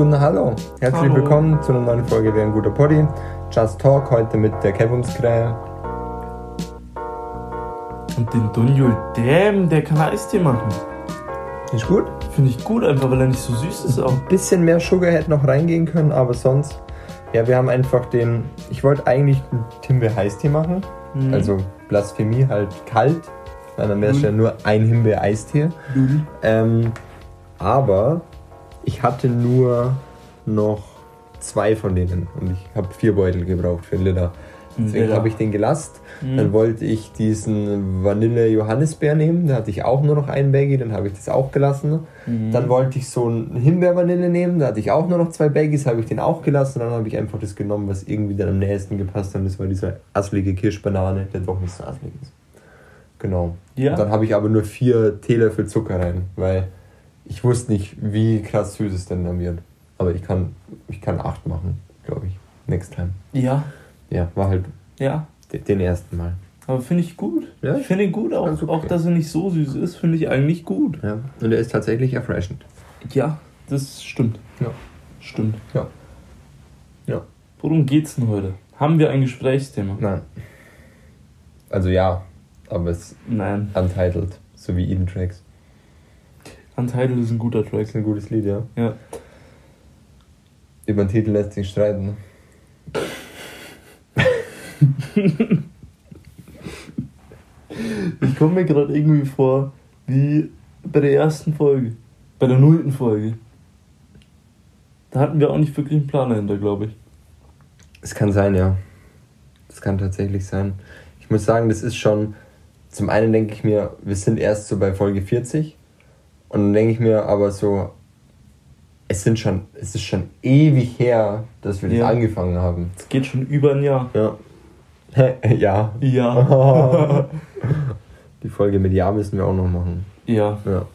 guten Hallo. Herzlich Hallo. willkommen zu einer neuen Folge Wer ein guter Poddy. Just Talk heute mit der Kevumskrähe. Und den Dunjul, damn, der kann Eistee machen. Ist gut. Finde ich gut, einfach weil er nicht so süß ist auch. Ein bisschen mehr Sugar hätte noch reingehen können, aber sonst. Ja, wir haben einfach den. Ich wollte eigentlich einen Himbeer Eistee machen. Mhm. Also Blasphemie halt kalt. Dann wäre es Mhm. ja nur ein Himbeer Eistee. Mhm. Ähm, aber ich hatte nur noch zwei von denen und ich habe vier Beutel gebraucht für Liter. Deswegen habe ich den gelasst. Mhm. Dann wollte ich diesen Vanille-Johannisbeer nehmen. Da hatte ich auch nur noch einen Baggy, dann habe ich das auch gelassen. Mhm. Dann wollte ich so einen Himbeer-Vanille nehmen. Da hatte ich auch nur noch zwei Baggies, habe ich den auch gelassen. Dann habe ich einfach das genommen, was irgendwie dann am nächsten gepasst hat. Das war dieser asselige Kirschbanane, der doch nicht so asselig ist. Genau. Ja. Und dann habe ich aber nur vier Teelöffel Zucker rein, weil ich wusste nicht, wie krass süß es denn dann wird. Aber ich kann, ich kann acht machen, glaube ich. Next time. Ja, Ja, war halt ja. de- den ersten Mal. Aber finde ich gut. Ja, ich finde ihn gut, auch, okay. auch dass er nicht so süß ist, finde ich eigentlich gut. Ja. Und er ist tatsächlich erfrischend. Ja, das stimmt. Ja. Stimmt. Ja. Ja. Worum geht's denn heute? Haben wir ein Gesprächsthema? Nein. Also ja, aber es ist Nein. untitled, so wie Eden Tracks. Untitled ist ein guter Track. ist ein gutes Lied, ja. Ja. Über den Titel lässt sich streiten. Ich komme mir gerade irgendwie vor, wie bei der ersten Folge. Bei der nullten Folge. Da hatten wir auch nicht wirklich einen Plan dahinter, glaube ich. Es kann sein, ja. Das kann tatsächlich sein. Ich muss sagen, das ist schon. Zum einen denke ich mir, wir sind erst so bei Folge 40. Und dann denke ich mir aber so, es sind schon, es ist schon ewig her, dass wir das Ja. angefangen haben. Es geht schon über ein Jahr. Ja. ja. Ja. Die Folge mit Ja müssen wir auch noch machen. ja, Ja.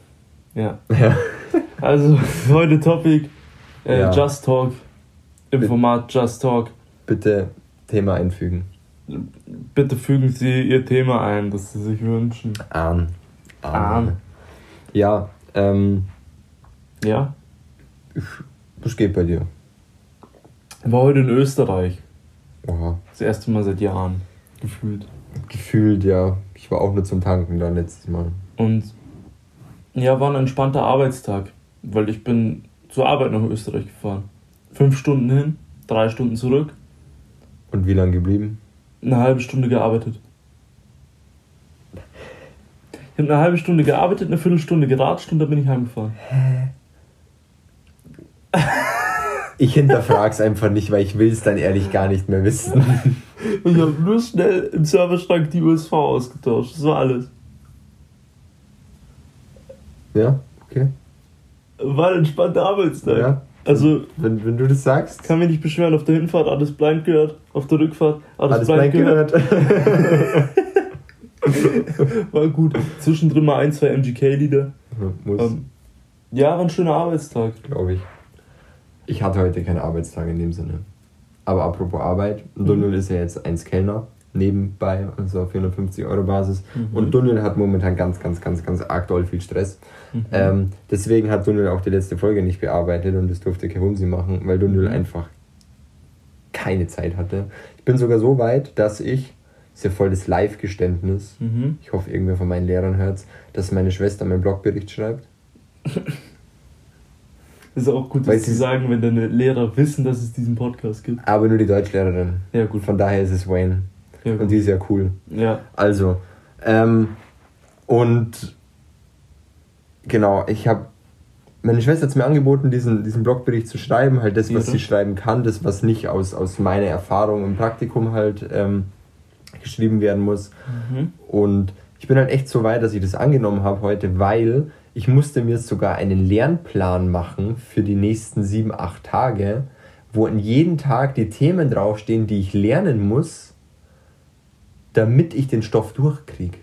ja. Ja. Also, heute Topic: äh, Ja. Just Talk. Im Bitte. Format Just Talk. Bitte Thema einfügen. Bitte fügen Sie Ihr Thema ein, das Sie sich wünschen. Ahn. Ahn. Ja, ähm, Ja? was geht bei dir? War heute in Österreich. Oha. Das erste Mal seit Jahren. Gefühlt. Gefühlt, ja. Ich war auch nur zum Tanken da letztes Mal. Und ja, war ein entspannter Arbeitstag, weil ich bin zur Arbeit nach Österreich gefahren. Fünf Stunden hin, drei Stunden zurück, Und wie lange geblieben? eine halbe Stunde gearbeitet. Ich habe eine halbe Stunde gearbeitet, eine Viertelstunde geratscht und dann bin ich heimgefahren. Ich hinterfrag's einfach nicht, weil ich will es dann ehrlich gar nicht mehr wissen. Ich habe nur schnell im Serverschrank die USV ausgetauscht. Das war alles. Ja, okay. War ein entspannter Arbeitstag. Ja. Also Wenn, wenn du das sagst, kann mich nicht beschweren, auf der Hinfahrt alles blind gehört, auf der Rückfahrt alles, alles blind, blank gehört. gehört. War gut. Zwischendrin mal ein, zwei MGK-Lieder. Muss, Ähm, ja, war ein schöner Arbeitstag. glaube ich. Ich hatte heute keinen Arbeitstag in dem Sinne. Aber apropos Arbeit, Dunkel ist ja jetzt eins Kellner nebenbei, also auf 450 Euro Basis. Mhm. Und Dunkel hat momentan ganz, ganz, ganz, ganz arg doll viel Stress. Mhm. Ähm, deswegen hat Dunkel auch die letzte Folge nicht bearbeitet und das durfte Kevumsi machen, weil Dunkel Mhm. einfach keine Zeit hatte. Ich bin sogar so weit, dass ich, ist ja voll das Live-Geständnis, Mhm. ich hoffe, irgendwer von meinen Lehrern hört dass meine Schwester meinen Blogbericht schreibt. Ist auch gut, Weil das zu sie- sagen, wenn deine Lehrer wissen, dass es diesen Podcast gibt. Aber nur die Deutschlehrerin. Ja, gut. Von daher ist es Wayne. Ja, Und die ist ja cool. ja. Also, ähm, und genau, ich habe meine Schwester hat mir angeboten, diesen, diesen Blogbericht zu schreiben, halt das, was Ja. sie schreiben kann, das, was nicht aus, aus meiner Erfahrung im Praktikum halt ähm, geschrieben werden muss. Mhm. Und ich bin halt echt so weit, dass ich das angenommen habe heute, weil ich musste mir sogar einen Lernplan machen für die nächsten sieben, acht Tage, wo in jedem Tag die Themen draufstehen, die ich lernen muss, damit ich den Stoff durchkriege.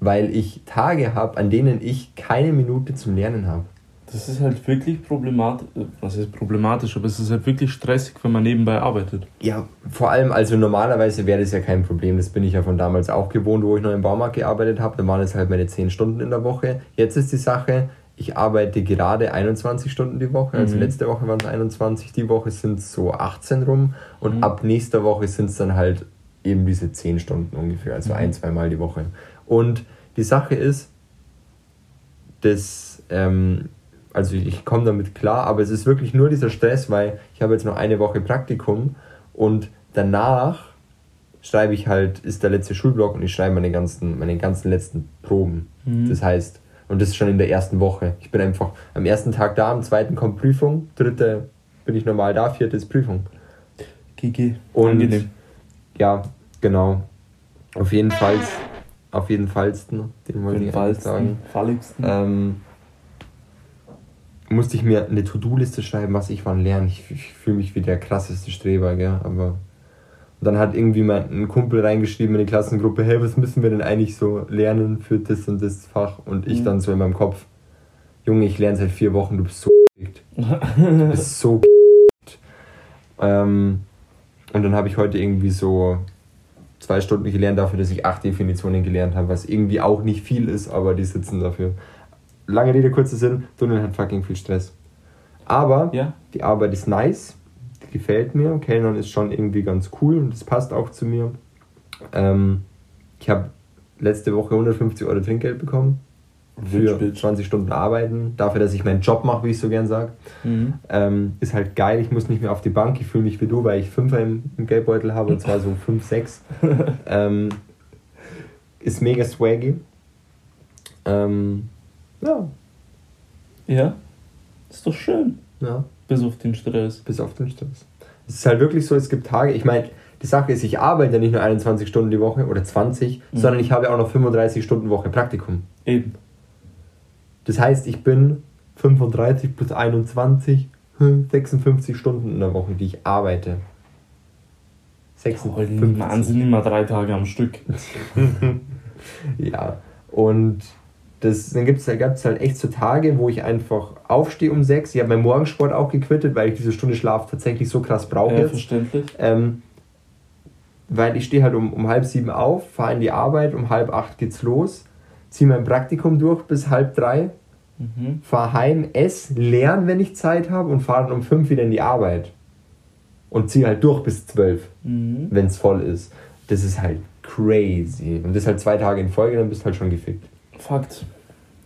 Weil ich Tage habe, an denen ich keine Minute zum Lernen habe. Das ist halt wirklich problematisch. Was ist problematisch? Aber es ist halt wirklich stressig, wenn man nebenbei arbeitet. Ja, vor allem, also normalerweise wäre das ja kein Problem. Das bin ich ja von damals auch gewohnt, wo ich noch im Baumarkt gearbeitet habe. Da waren es halt meine 10 Stunden in der Woche. Jetzt ist die Sache, ich arbeite gerade 21 Stunden die Woche. Also Mhm. letzte Woche waren es 21, die Woche sind es so 18 rum. Und Mhm. ab nächster Woche sind es dann halt eben diese 10 Stunden ungefähr. Also Mhm. ein, zweimal die Woche. Und die Sache ist, dass, ähm, also ich komme damit klar, aber es ist wirklich nur dieser Stress, weil ich habe jetzt noch eine Woche Praktikum und danach schreibe ich halt, ist der letzte Schulblock und ich schreibe meine ganzen, meine ganzen letzten Proben. Mhm. Das heißt, und das ist schon in der ersten Woche. Ich bin einfach am ersten Tag da, am zweiten kommt Prüfung, dritte bin ich normal da, vierte ist Prüfung. GG. Und Angenehm. ja, genau. Auf jeden Fall, auf jeden Fallsten, den wollte ich sagen. Falligsten. Ähm, musste ich mir eine To-Do-Liste schreiben, was ich wann lerne. Ich, ich fühle mich wie der krasseste Streber, gell? Aber und dann hat irgendwie mein ein Kumpel reingeschrieben in die Klassengruppe, hey, was müssen wir denn eigentlich so lernen für das und das Fach? Und ich Mhm. dann so in meinem Kopf, Junge, ich lerne seit vier Wochen, du bist so du bist so ähm, Und dann habe ich heute irgendwie so zwei Stunden gelernt dafür, dass ich acht Definitionen gelernt habe, was irgendwie auch nicht viel ist, aber die sitzen dafür. Lange Rede, kurzer Sinn, Tunnel hat fucking viel Stress. Aber ja? die Arbeit ist nice, die gefällt mir. Kellnern ist schon irgendwie ganz cool und das passt auch zu mir. Ähm, ich habe letzte Woche 150 Euro Trinkgeld bekommen für Bitch, bitch. 20 Stunden arbeiten, dafür, dass ich meinen Job mache, wie ich so gern sage. Mhm. Ähm, ist halt geil, ich muss nicht mehr auf die Bank, ich fühle mich wie du, weil ich Fünfer im, im Geldbeutel habe und zwar so 5, 6. ähm, ist mega swaggy. Ähm, ja, Ja? Ist doch schön. ja, Bis auf den Stress. bis auf den Stress. Es ist halt wirklich so, es gibt Tage, ich meine, die Sache ist, ich arbeite ja nicht nur 21 Stunden die Woche oder 20, Mhm. sondern ich habe auch noch 35 Stunden Woche Praktikum. Eben. Das heißt, ich bin 35 plus 21, hm, 56 Stunden in der Woche, die ich arbeite. 56. Mann, sind immer drei Tage am Stück. Ja, und das, dann gibt es gab's halt echt so Tage, wo ich einfach aufstehe um 6. Ich habe meinen Morgensport auch gequittet, weil ich diese Stunde Schlaf tatsächlich so krass brauche Ja, verständlich. Ähm, weil ich stehe halt um, um halb sieben auf, fahre in die Arbeit, um halb acht geht's los, ziehe mein Praktikum durch bis halb drei, Mhm. fahre heim, esse, lerne, wenn ich Zeit habe und fahre dann um fünf wieder in die Arbeit. Und ziehe halt durch bis zwölf, Mhm. wenn es voll ist. Das ist halt crazy. Und das halt zwei Tage in Folge, dann bist du halt schon gefickt. Fakt.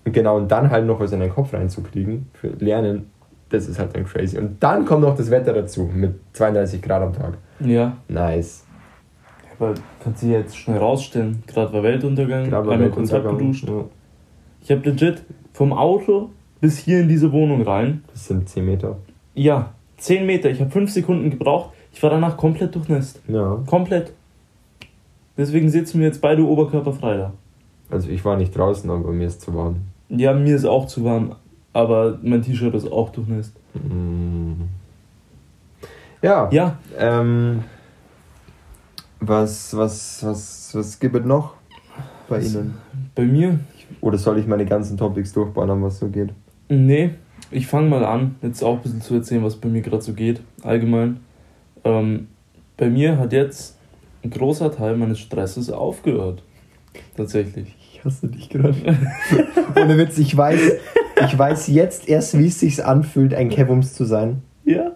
Genau, und dann halt noch was in deinen Kopf reinzukriegen für Lernen, das ist halt dann crazy. Und dann kommt noch das Wetter dazu mit 32 Grad am Tag. Ja. Nice. Aber kannst du jetzt schnell rausstellen. Gerade war Weltuntergang, Gerade kurz Weltuntergang, abgeduscht. ja. Ich habe legit vom Auto bis hier in diese Wohnung rein. Das sind 10 Meter. Ja, 10 Meter. Ich habe 5 Sekunden gebraucht. Ich war danach komplett durchnässt. Ja. Komplett. Deswegen sitzen wir jetzt beide oberkörperfrei da. Also ich war nicht draußen, aber mir ist zu warm. Ja, mir ist auch zu warm. Aber mein T-Shirt ist auch durchnässt. Mm. Ja. Ja, Ähm, was, was, was, was gibt es noch bei Was? Ihnen? bei mir Oder soll ich meine ganzen Topics durchballern, was so geht? Nee, ich fange mal an, jetzt auch ein bisschen zu erzählen, was bei mir gerade so geht, allgemein. Ähm, bei mir hat jetzt ein großer Teil meines Stresses aufgehört. Tatsächlich. Ich hasse dich gerade. Ohne Witz, ich weiß, ich weiß jetzt erst, wie es sich anfühlt, ein Kevums zu sein. Ja?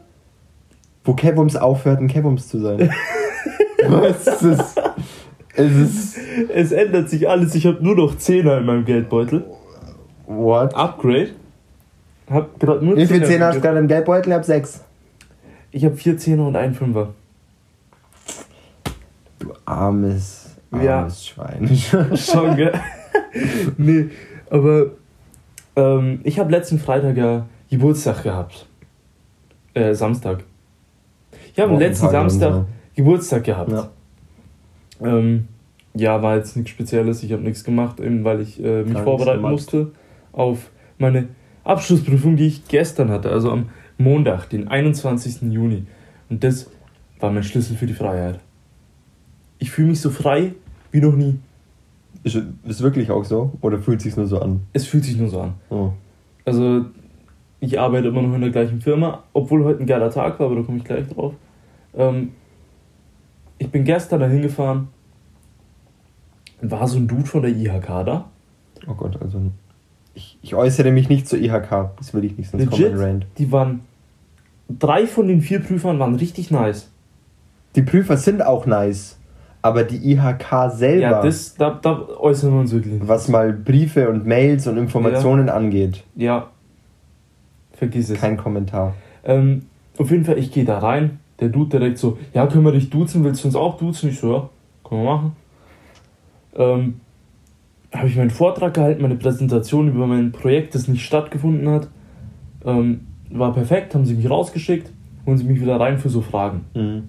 Wo Kevums aufhört, ein Kevums zu sein. Was ist das? Es ist. Es ändert sich alles. Ich habe nur noch Zehner in meinem Geldbeutel. What? Upgrade. Hab gerade nur Wie viel Zehner hast du gerade im Geldbeutel? Ich hab sechs. Ich habe vier Zehner und einen Fünfer. Du armes, armes Ja. Schwein. Schon, gell? nee, aber ähm, ich habe letzten Freitag ja Geburtstag gehabt. Äh, Samstag. Ich habe letzten Wochentag und Samstag Geburtstag gehabt. Ja. Ähm, ja, war jetzt nichts Spezielles. Ich habe nichts gemacht, eben weil ich äh, mich Gar vorbereiten musste auf meine Abschlussprüfung, die ich gestern hatte, also am Montag, den 21. Juni. Und das war mein Schlüssel für die Freiheit. Ich fühle mich so frei wie noch nie. Ist, ist wirklich auch so? Oder fühlt sich nur so an? Es fühlt sich nur so an. Oh. Also, ich arbeite immer noch in der gleichen Firma, obwohl heute ein geiler Tag war, aber da komme ich gleich drauf. Ähm, ich bin gestern dahin gefahren, war so ein Dude von der IHK da. oh Gott, also. ich, ich äußere mich nicht zur IHK. Das will ich nicht, sonst kommt Legit, ein Rant. die waren. Drei von den vier Prüfern waren richtig nice. Die Prüfer sind auch nice, aber die IHK selber, Ja, das, da, da äußern wir uns wirklich. was mal Briefe und Mails und Informationen angeht, Ja. Vergiss es. kein Kommentar. Ähm, auf jeden Fall, ich gehe da rein. Der Dude direkt so, ja, können wir dich duzen? Willst du uns auch duzen? Ich so, ja, können wir machen. Ähm, habe ich meinen Vortrag gehalten, meine Präsentation über mein Projekt, das nicht stattgefunden hat. Ähm, war perfekt, haben sie mich rausgeschickt, holen sie mich wieder rein für so Fragen. Mhm.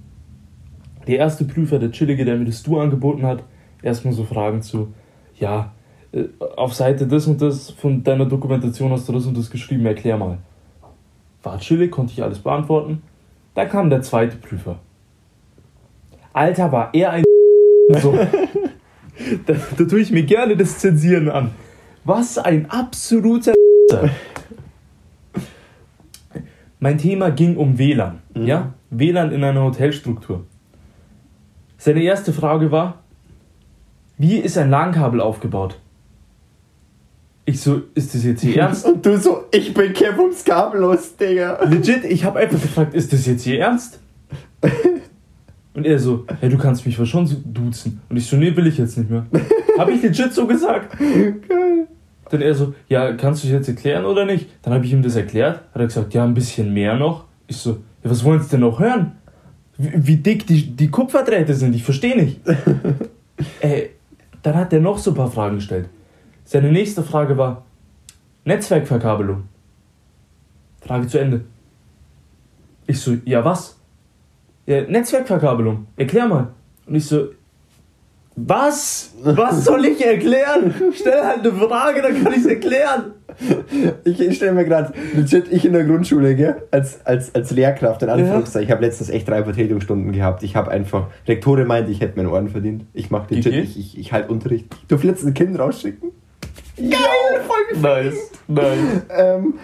Der erste Prüfer, der Chillige, der mir das Du angeboten hat, erstmal so Fragen zu, ja, äh, auf Seite das und das von deiner Dokumentation hast du das und das geschrieben, erklär mal. War chillig, konnte ich alles beantworten. Da kam der zweite Prüfer. Alter, war er ein so. da, da tue ich mir gerne das Zensieren an. Was ein absoluter Mein Thema ging um WLAN. Mhm. Ja? WLAN in einer Hotelstruktur. Seine erste Frage war, wie ist ein LAN-Kabel aufgebaut? Ich so, ist das jetzt hier ernst? Und du so, ich bin Kevin Skabellos, Digga. Legit, ich habe einfach gefragt, ist das jetzt hier ernst? Und er so, ja, du kannst mich wohl schon so duzen. Und ich so, nee, will ich jetzt nicht mehr. Habe ich legit so gesagt. Geil. Dann er so, ja, kannst du es jetzt erklären oder nicht? Dann habe ich ihm das erklärt. Hat er gesagt, ja, ein bisschen mehr noch. Ich so, ja, was wollen Sie denn noch hören? Wie, dick die, die Kupferdrähte sind, ich verstehe nicht. äh, dann hat er noch so ein paar Fragen gestellt. Seine nächste Frage war, Netzwerkverkabelung. Frage zu Ende. Ich so, ja, was? Ja, Netzwerkverkabelung. Erklär mal. Und ich so, was? Was soll ich erklären? Stell halt eine Frage, dann kann ich es erklären. Ich, ich stelle mir gerade, legit, ich in der Grundschule, gell, als, als, als Lehrkraft, in Anführungszeichen, ich habe letztens echt drei Vertretungsstunden gehabt. Ich habe einfach, Rektore meinte, ich hätte meinen Ohren verdient. Ich mache legit, ich, ich, ich halte Unterricht. Ich durfte letztens ein Kind rausschicken. Geil, voll Nice, nice. ähm,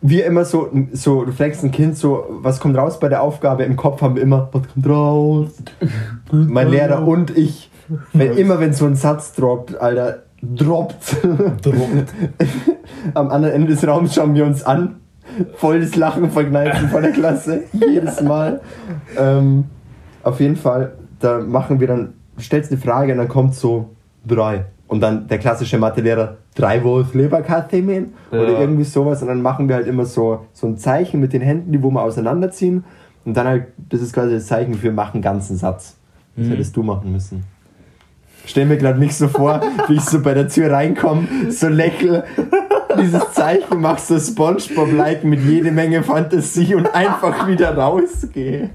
wir immer so, so, du fragst ein Kind so, was kommt raus bei der Aufgabe? Im Kopf haben wir immer, was kommt raus? Mein Lehrer und ich, wenn, immer wenn so ein Satz droppt, Alter, droppt. Droppt. Am anderen Ende des Raums schauen wir uns an. Voll das Lachen verkneifen von der Klasse. Jedes Mal. Ähm, auf jeden Fall, da machen wir dann, du stellst eine Frage und dann kommt so drei. Und dann der klassische Mathelehrer, drei Leberkathemen oder Ja. irgendwie sowas. Und dann machen wir halt immer so, so ein Zeichen mit den Händen, die wo wir auseinanderziehen. Und dann halt, das ist quasi das Zeichen für machen ganzen Satz. Das Mhm. hättest du machen müssen. Stell mir gerade nicht so vor, wie ich so bei der Tür reinkomme, so lächle, dieses Zeichen mach so Spongebob-like mit jede Menge Fantasie und einfach wieder rausgehe.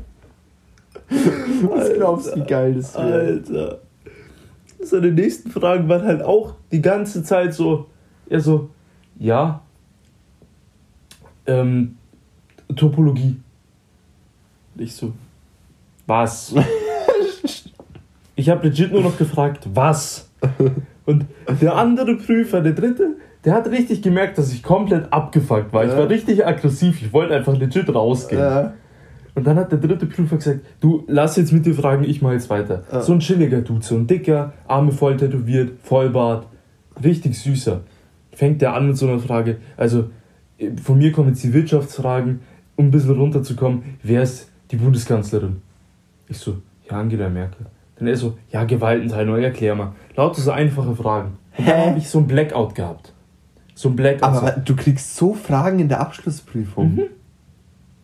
Was glaubst du, wie geil das wäre? Alter. Seine nächsten Fragen waren halt auch die ganze Zeit so, er so, ja, ähm, Topologie. Ich so, was? Ich habe legit nur noch gefragt, was? Und der andere Prüfer, der dritte, der hat richtig gemerkt, dass ich komplett abgefuckt war. Ich Ja. war richtig aggressiv. Ich wollte einfach legit rausgehen. Äh, Und dann hat der dritte Prüfer gesagt, du lass jetzt mit dir fragen, ich mach jetzt weiter. Ja. So ein chilliger Dude, so ein dicker, Arme voll tätowiert, Vollbart, richtig süßer. Fängt der an mit so einer Frage, also äh, von mir kommen jetzt die Wirtschaftsfragen, um ein bisschen runterzukommen, wer ist die Bundeskanzlerin? Ich so, ja, Angela Merkel. Dann er so, ja, Gewaltenteilung, erklär mal. Lauter so einfache Fragen. Und dann habe ich so ein Blackout gehabt. So ein Blackout. aber du kriegst so Fragen in der Abschlussprüfung.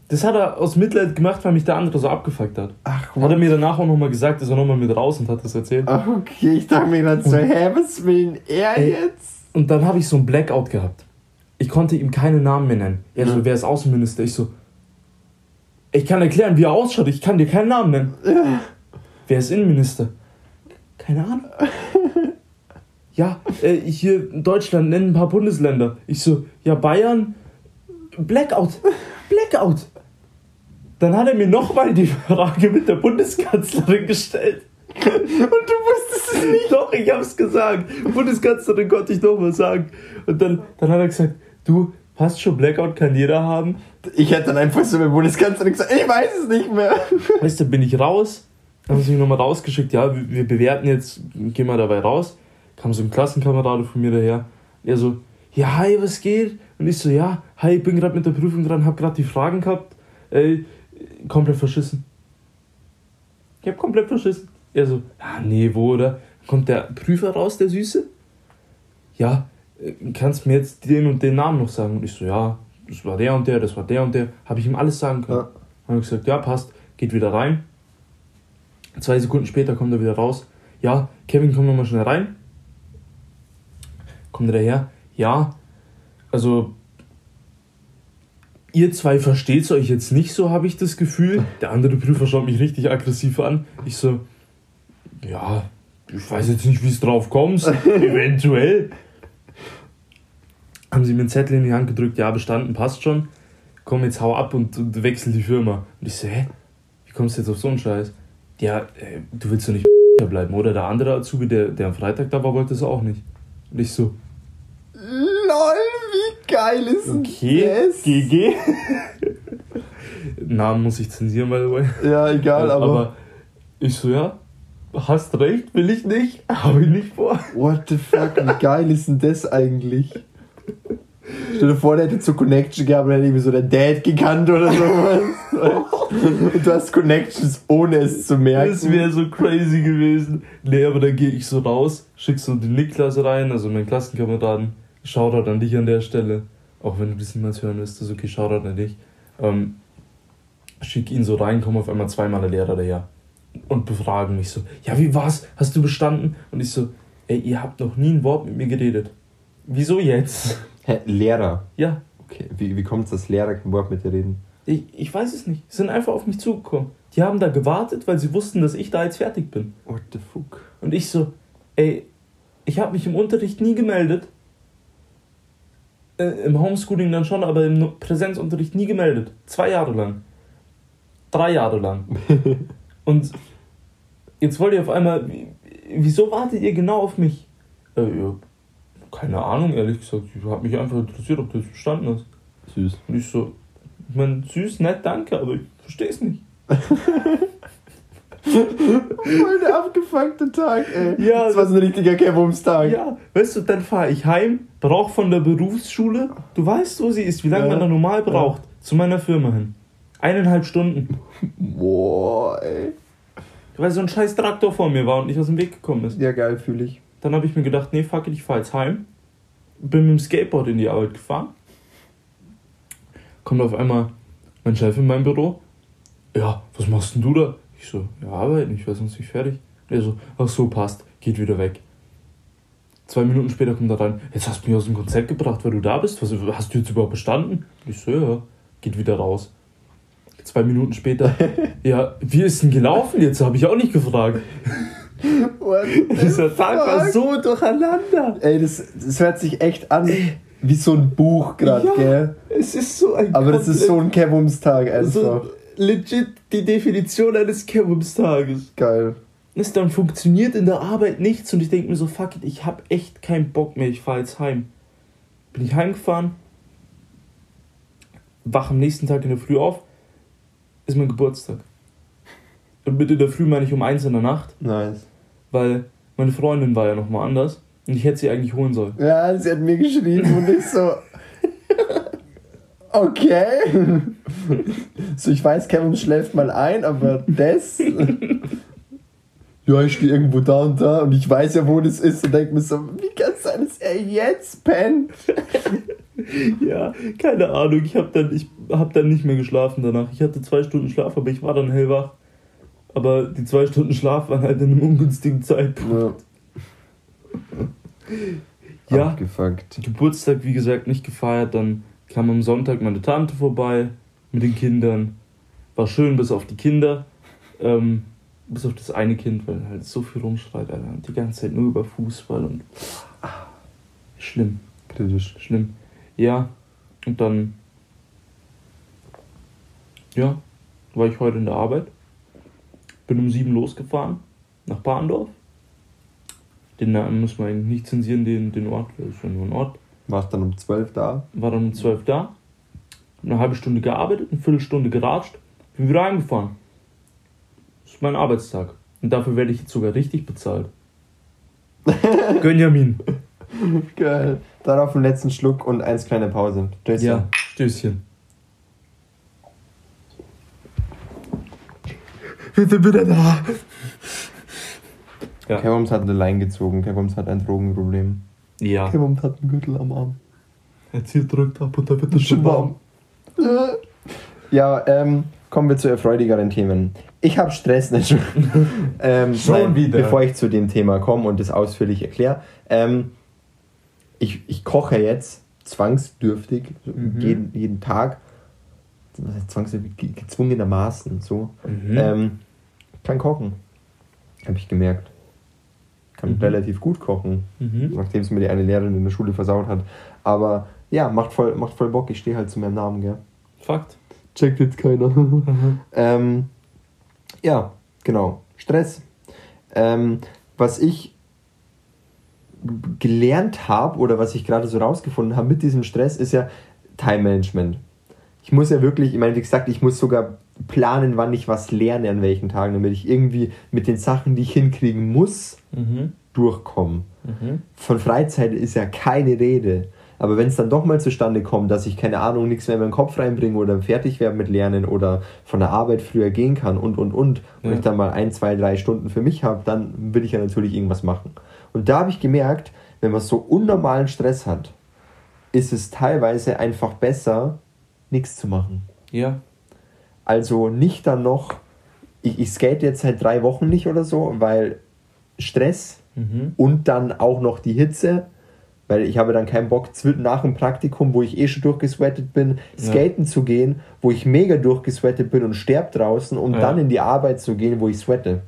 das hat er aus Mitleid gemacht, weil mich der andere so abgefuckt hat. Ach, Hat er mir danach auch nochmal gesagt, ist er nochmal mit raus und hat das erzählt. Ach, okay, ich dachte mir gerade so, hä, was will denn er Ey. jetzt? Und dann habe ich so ein Blackout gehabt. Ich konnte ihm keine Namen mehr nennen. Er so, Ja. wer ist Außenminister? Ich so, ich kann erklären, wie er ausschaut. Ich kann dir keinen Namen nennen. Wer ist Innenminister? Keine Ahnung. Ja, äh, hier in Deutschland nennen ein paar Bundesländer. Ich so, ja, Bayern, Blackout. Blackout. Dann hat er mir nochmal die Frage mit der Bundeskanzlerin gestellt. Und du wusstest es nicht. Doch, ich hab's gesagt. Bundeskanzlerin konnte ich noch mal sagen. Und dann, dann hat er gesagt, du, passt schon, Blackout kann jeder haben. Ich hätte dann einfach so mit Bundeskanzlerin gesagt, ich weiß es nicht mehr. Weißt du, bin ich raus. Dann haben sie mich nochmal rausgeschickt, ja, wir wir bewerten jetzt, gehen wir dabei raus. Kam so ein Klassenkamerade von mir daher, er so, ja, hi, was geht? Und ich so, ja, hi, ich bin gerade mit der Prüfung dran, hab gerade die Fragen gehabt. Äh, komplett verschissen. Ich hab komplett verschissen. Er so, ja, nee, wo, oder? Kommt der Prüfer raus, der Süße? Ja, äh, kannst mir jetzt den und den Namen noch sagen? Und ich so, ja, das war der und der, das war der und der. Habe ich ihm alles sagen können. Ja. Dann habe ich gesagt, ja, passt, geht wieder rein. Zwei Sekunden später kommt er wieder raus. Ja, Kevin, komm nochmal schnell rein. Kommt er daher? Ja, also ihr zwei versteht euch jetzt nicht so, habe ich das Gefühl. Der andere Prüfer schaut mich richtig aggressiv an. Ich so, ja, ich weiß jetzt nicht, wie es drauf kommst. Eventuell. Haben sie mir einen Zettel in die Hand gedrückt, ja, bestanden, passt schon. Komm, jetzt hau ab und, und wechsel die Firma. Und ich so, hä? Wie kommst du jetzt auf so einen Scheiß? Ja, äh, du willst doch nicht bleiben, oder? Der andere Azubi, der, der am Freitag da war, wollte es auch nicht. Und ich so, LOL, wie geil ist okay, das? GG. Namen muss ich zensieren, by the way. Ja, egal, aber, aber ich so, ja, hast recht, will ich nicht, habe ich nicht vor. What the fuck, wie geil ist denn das eigentlich? Stell dir vor, der hätte so Connection gehabt und hätte irgendwie so der Dad gekannt oder sowas. und du hast Connections, ohne es zu merken. Das wäre so crazy gewesen. Nee, aber dann gehe ich so raus, schick so den Niklas rein, also meinen Klassenkameraden. Shoutout an dich an der Stelle. Auch wenn du das niemals hören wirst, ist okay, Shoutout an dich. Ähm, schick ihn so rein, kommen auf einmal zweimal der Lehrer daher. Und befragen mich so, ja, wie war's? Hast du bestanden? Und ich so, ey, ihr habt noch nie ein Wort mit mir geredet. Wieso jetzt? Hä, Lehrer. Ja, Okay, wie, wie kommt es, dass Lehrer kein Wort mit dir reden? ich, ich weiß es nicht. Sie sind einfach auf mich zugekommen. Die haben da gewartet, weil sie wussten, dass ich da jetzt fertig bin. What the fuck? Und ich so, ey, ich habe mich im Unterricht nie gemeldet. Äh, Im Homeschooling dann schon, aber im Präsenzunterricht nie gemeldet. Zwei Jahre lang. Drei Jahre lang. Und jetzt wollt ihr auf einmal, wie- wieso wartet ihr genau auf mich? Äh, ja, keine Ahnung, ehrlich gesagt. Ich habe mich einfach interessiert, ob du das verstanden hast. Süß. Und ich so, ich mein, süß, nett, danke, aber ich verstehe es nicht. Voll der abgefuckte Tag, ey. Ja, das war so ein richtiger Kevums-Tag. Ja, weißt du, dann fahre ich heim, brauch von der Berufsschule, du weißt, wo sie ist, wie lange Ja. man da normal braucht, zu meiner Firma hin. Eineinhalb Stunden. Boah, ey. Weil so ein scheiß Traktor vor mir war und nicht aus dem Weg gekommen ist. Ja, geil, fühle ich. Dann habe ich mir gedacht, nee, fuck it, ich fahre jetzt heim. Bin mit dem Skateboard in die Arbeit gefahren. Kommt auf einmal mein Chef in mein Büro. Ja, was machst denn du da? Ich so, ja, arbeiten, ich war sonst nicht fertig. Er so, ach so, passt, geht wieder weg. Zwei Minuten später kommt er rein, jetzt hast du mich aus dem Konzept gebracht, weil du da bist. Was, hast du jetzt überhaupt bestanden? Ich so, ja, geht wieder raus. Zwei Minuten später, ja, wie ist denn gelaufen jetzt? Habe ich auch nicht gefragt. What Dieser Tag war so durcheinander. Ey, das, das hört sich echt an wie so ein Buch gerade, Ja. gell? Es ist so ein Aber das ist so ein Kevums-Tag einfach. so legit die Definition eines Kevums-Tages. Geil. Es dann funktioniert in der Arbeit nichts und ich denke mir so, fuck it, ich hab echt keinen Bock mehr, ich fahre jetzt heim. Bin ich heimgefahren, wach am nächsten Tag in der Früh auf, ist mein Geburtstag. Und mit in der Früh meine ich um eins in der Nacht, Nice. weil meine Freundin war ja nochmal anders und ich hätte sie eigentlich holen sollen. Ja, sie hat mir geschrieben und ich so. Okay. So, ich weiß, Kevin schläft mal ein, aber das. Ja, ich stehe irgendwo da und da und ich weiß ja, wo das ist und denke mir so, wie kann es sein, dass er jetzt pennt? Ja, keine Ahnung. Ich habe dann, ich hab dann nicht mehr geschlafen danach. Ich hatte zwei Stunden Schlaf, aber ich war dann hellwach. Aber die zwei Stunden Schlaf waren halt in einem ungünstigen Zeitpunkt. Ja. Ja, Abgefuckt. Geburtstag, wie gesagt, nicht gefeiert. Dann kam am Sonntag meine Tante vorbei mit den Kindern. War schön, bis auf die Kinder. Ähm, bis auf das eine Kind, weil halt so viel rumschreit, Alter. Und die ganze Zeit nur über Fußball und. Schlimm. Kritisch. Schlimm. Ja, und dann. Ja, war ich heute in der Arbeit. Bin um sieben losgefahren nach Bahndorf. Den Namen muss man eigentlich nicht zensieren, den, den Ort, das ist ja nur ein Ort. Warst dann um 12 da? War dann um zwölf da, eine halbe Stunde gearbeitet, eine Viertelstunde geratscht, bin wieder heimgefahren. Das ist mein Arbeitstag. Und dafür werde ich jetzt sogar richtig bezahlt. Gönjamin. Geil. Darauf den letzten Schluck und eins kleine Pause. Stößchen. Ja, Stößchen. Bitte, bitte da. Ja. Kevums hat eine Line gezogen. Kevums hat ein Drogenproblem. Ja. Kevums hat einen Gürtel am Arm. Jetzt hier drückt ab und da wird Das ist schon warm. Ja, ähm, kommen wir zu erfreudigeren Themen. Ich habe Stress, nicht schon. ähm, Schon wieder. Bevor ich zu dem Thema komme und das ausführlich erkläre. Ähm, ich, ich koche jetzt zwangsdürftig, Mhm. jeden, jeden Tag. Was heißt zwangsdürftig? Ge- Gezwungenermaßen, so. Mhm. Ähm, kann kochen. Habe ich gemerkt. Kann Mhm. relativ gut kochen Mhm. nachdem es mir die eine Lehrerin in der Schule versaut hat. Aber ja, macht voll, macht voll Bock. Ich stehe halt zu meinem Namen, gell? Fakt. Checkt jetzt keiner. ähm, ja, genau. Stress. Ähm, was ich gelernt habe oder was ich gerade so rausgefunden habe mit diesem Stress, ist ja Time Management. Ich muss ja wirklich, ich meine, wie gesagt, ich muss sogar planen, wann ich was lerne, an welchen Tagen, damit ich irgendwie mit den Sachen, die ich hinkriegen muss, Mhm. durchkomme Mhm. von Freizeit ist ja keine Rede. Aber wenn es dann doch mal zustande kommt, dass ich keine Ahnung, nichts mehr in meinen Kopf reinbringe oder fertig werde mit Lernen oder von der Arbeit früher gehen kann und und und und Ja. ich dann mal ein, zwei, drei Stunden für mich habe, dann will ich ja natürlich irgendwas machen. Und da habe ich gemerkt, wenn man so unnormalen Stress hat, ist es teilweise einfach besser, nichts zu machen. Ja. Also nicht dann noch, ich, ich skate jetzt seit drei Wochen nicht oder so, weil Stress Mhm. und dann auch noch die Hitze, weil ich habe dann keinen Bock, nach dem Praktikum, wo ich eh schon durchgesweatet bin, Ja. skaten zu gehen, wo ich mega durchgesweatet bin und sterb draußen, um Ja. dann in die Arbeit zu gehen, wo ich sweate.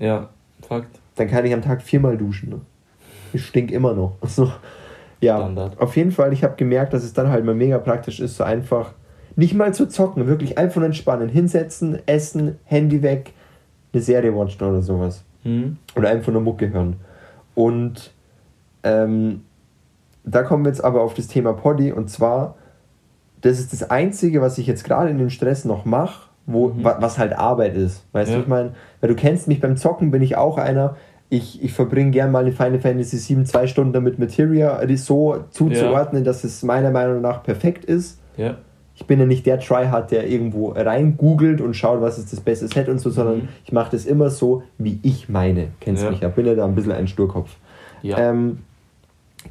Ja. Fakt. Dann kann ich am Tag viermal duschen. Ne? Ich stink immer noch. Also, ja, Standard. auf jeden Fall, ich habe gemerkt, dass es dann halt mal mega praktisch ist, so einfach nicht mal zu zocken, wirklich einfach nur entspannen, hinsetzen, essen, Handy weg, eine Serie watchen oder sowas. Mhm. Oder einfach nur Mucke hören. Und ähm, da kommen wir jetzt aber auf das Thema Poddy und zwar, das ist das Einzige, was ich jetzt gerade in dem Stress noch mache, wo, Mhm. wa- was halt Arbeit ist. Weißt Ja. du, ich meine, weil du kennst mich beim Zocken, bin ich auch einer. Ich, ich verbringe gern mal in Final Fantasy 7 zwei Stunden damit Materia die so zuzuordnen, dass es meiner Meinung nach perfekt ist. Ja. Ich bin ja nicht der Tryhard, der irgendwo rein googelt und schaut, was ist das beste Set und so, sondern Mhm. ich mache das immer so, wie ich meine. Kennst Ja. mich ja, bin ja da ein bisschen ein Sturkopf. Ja. Ähm,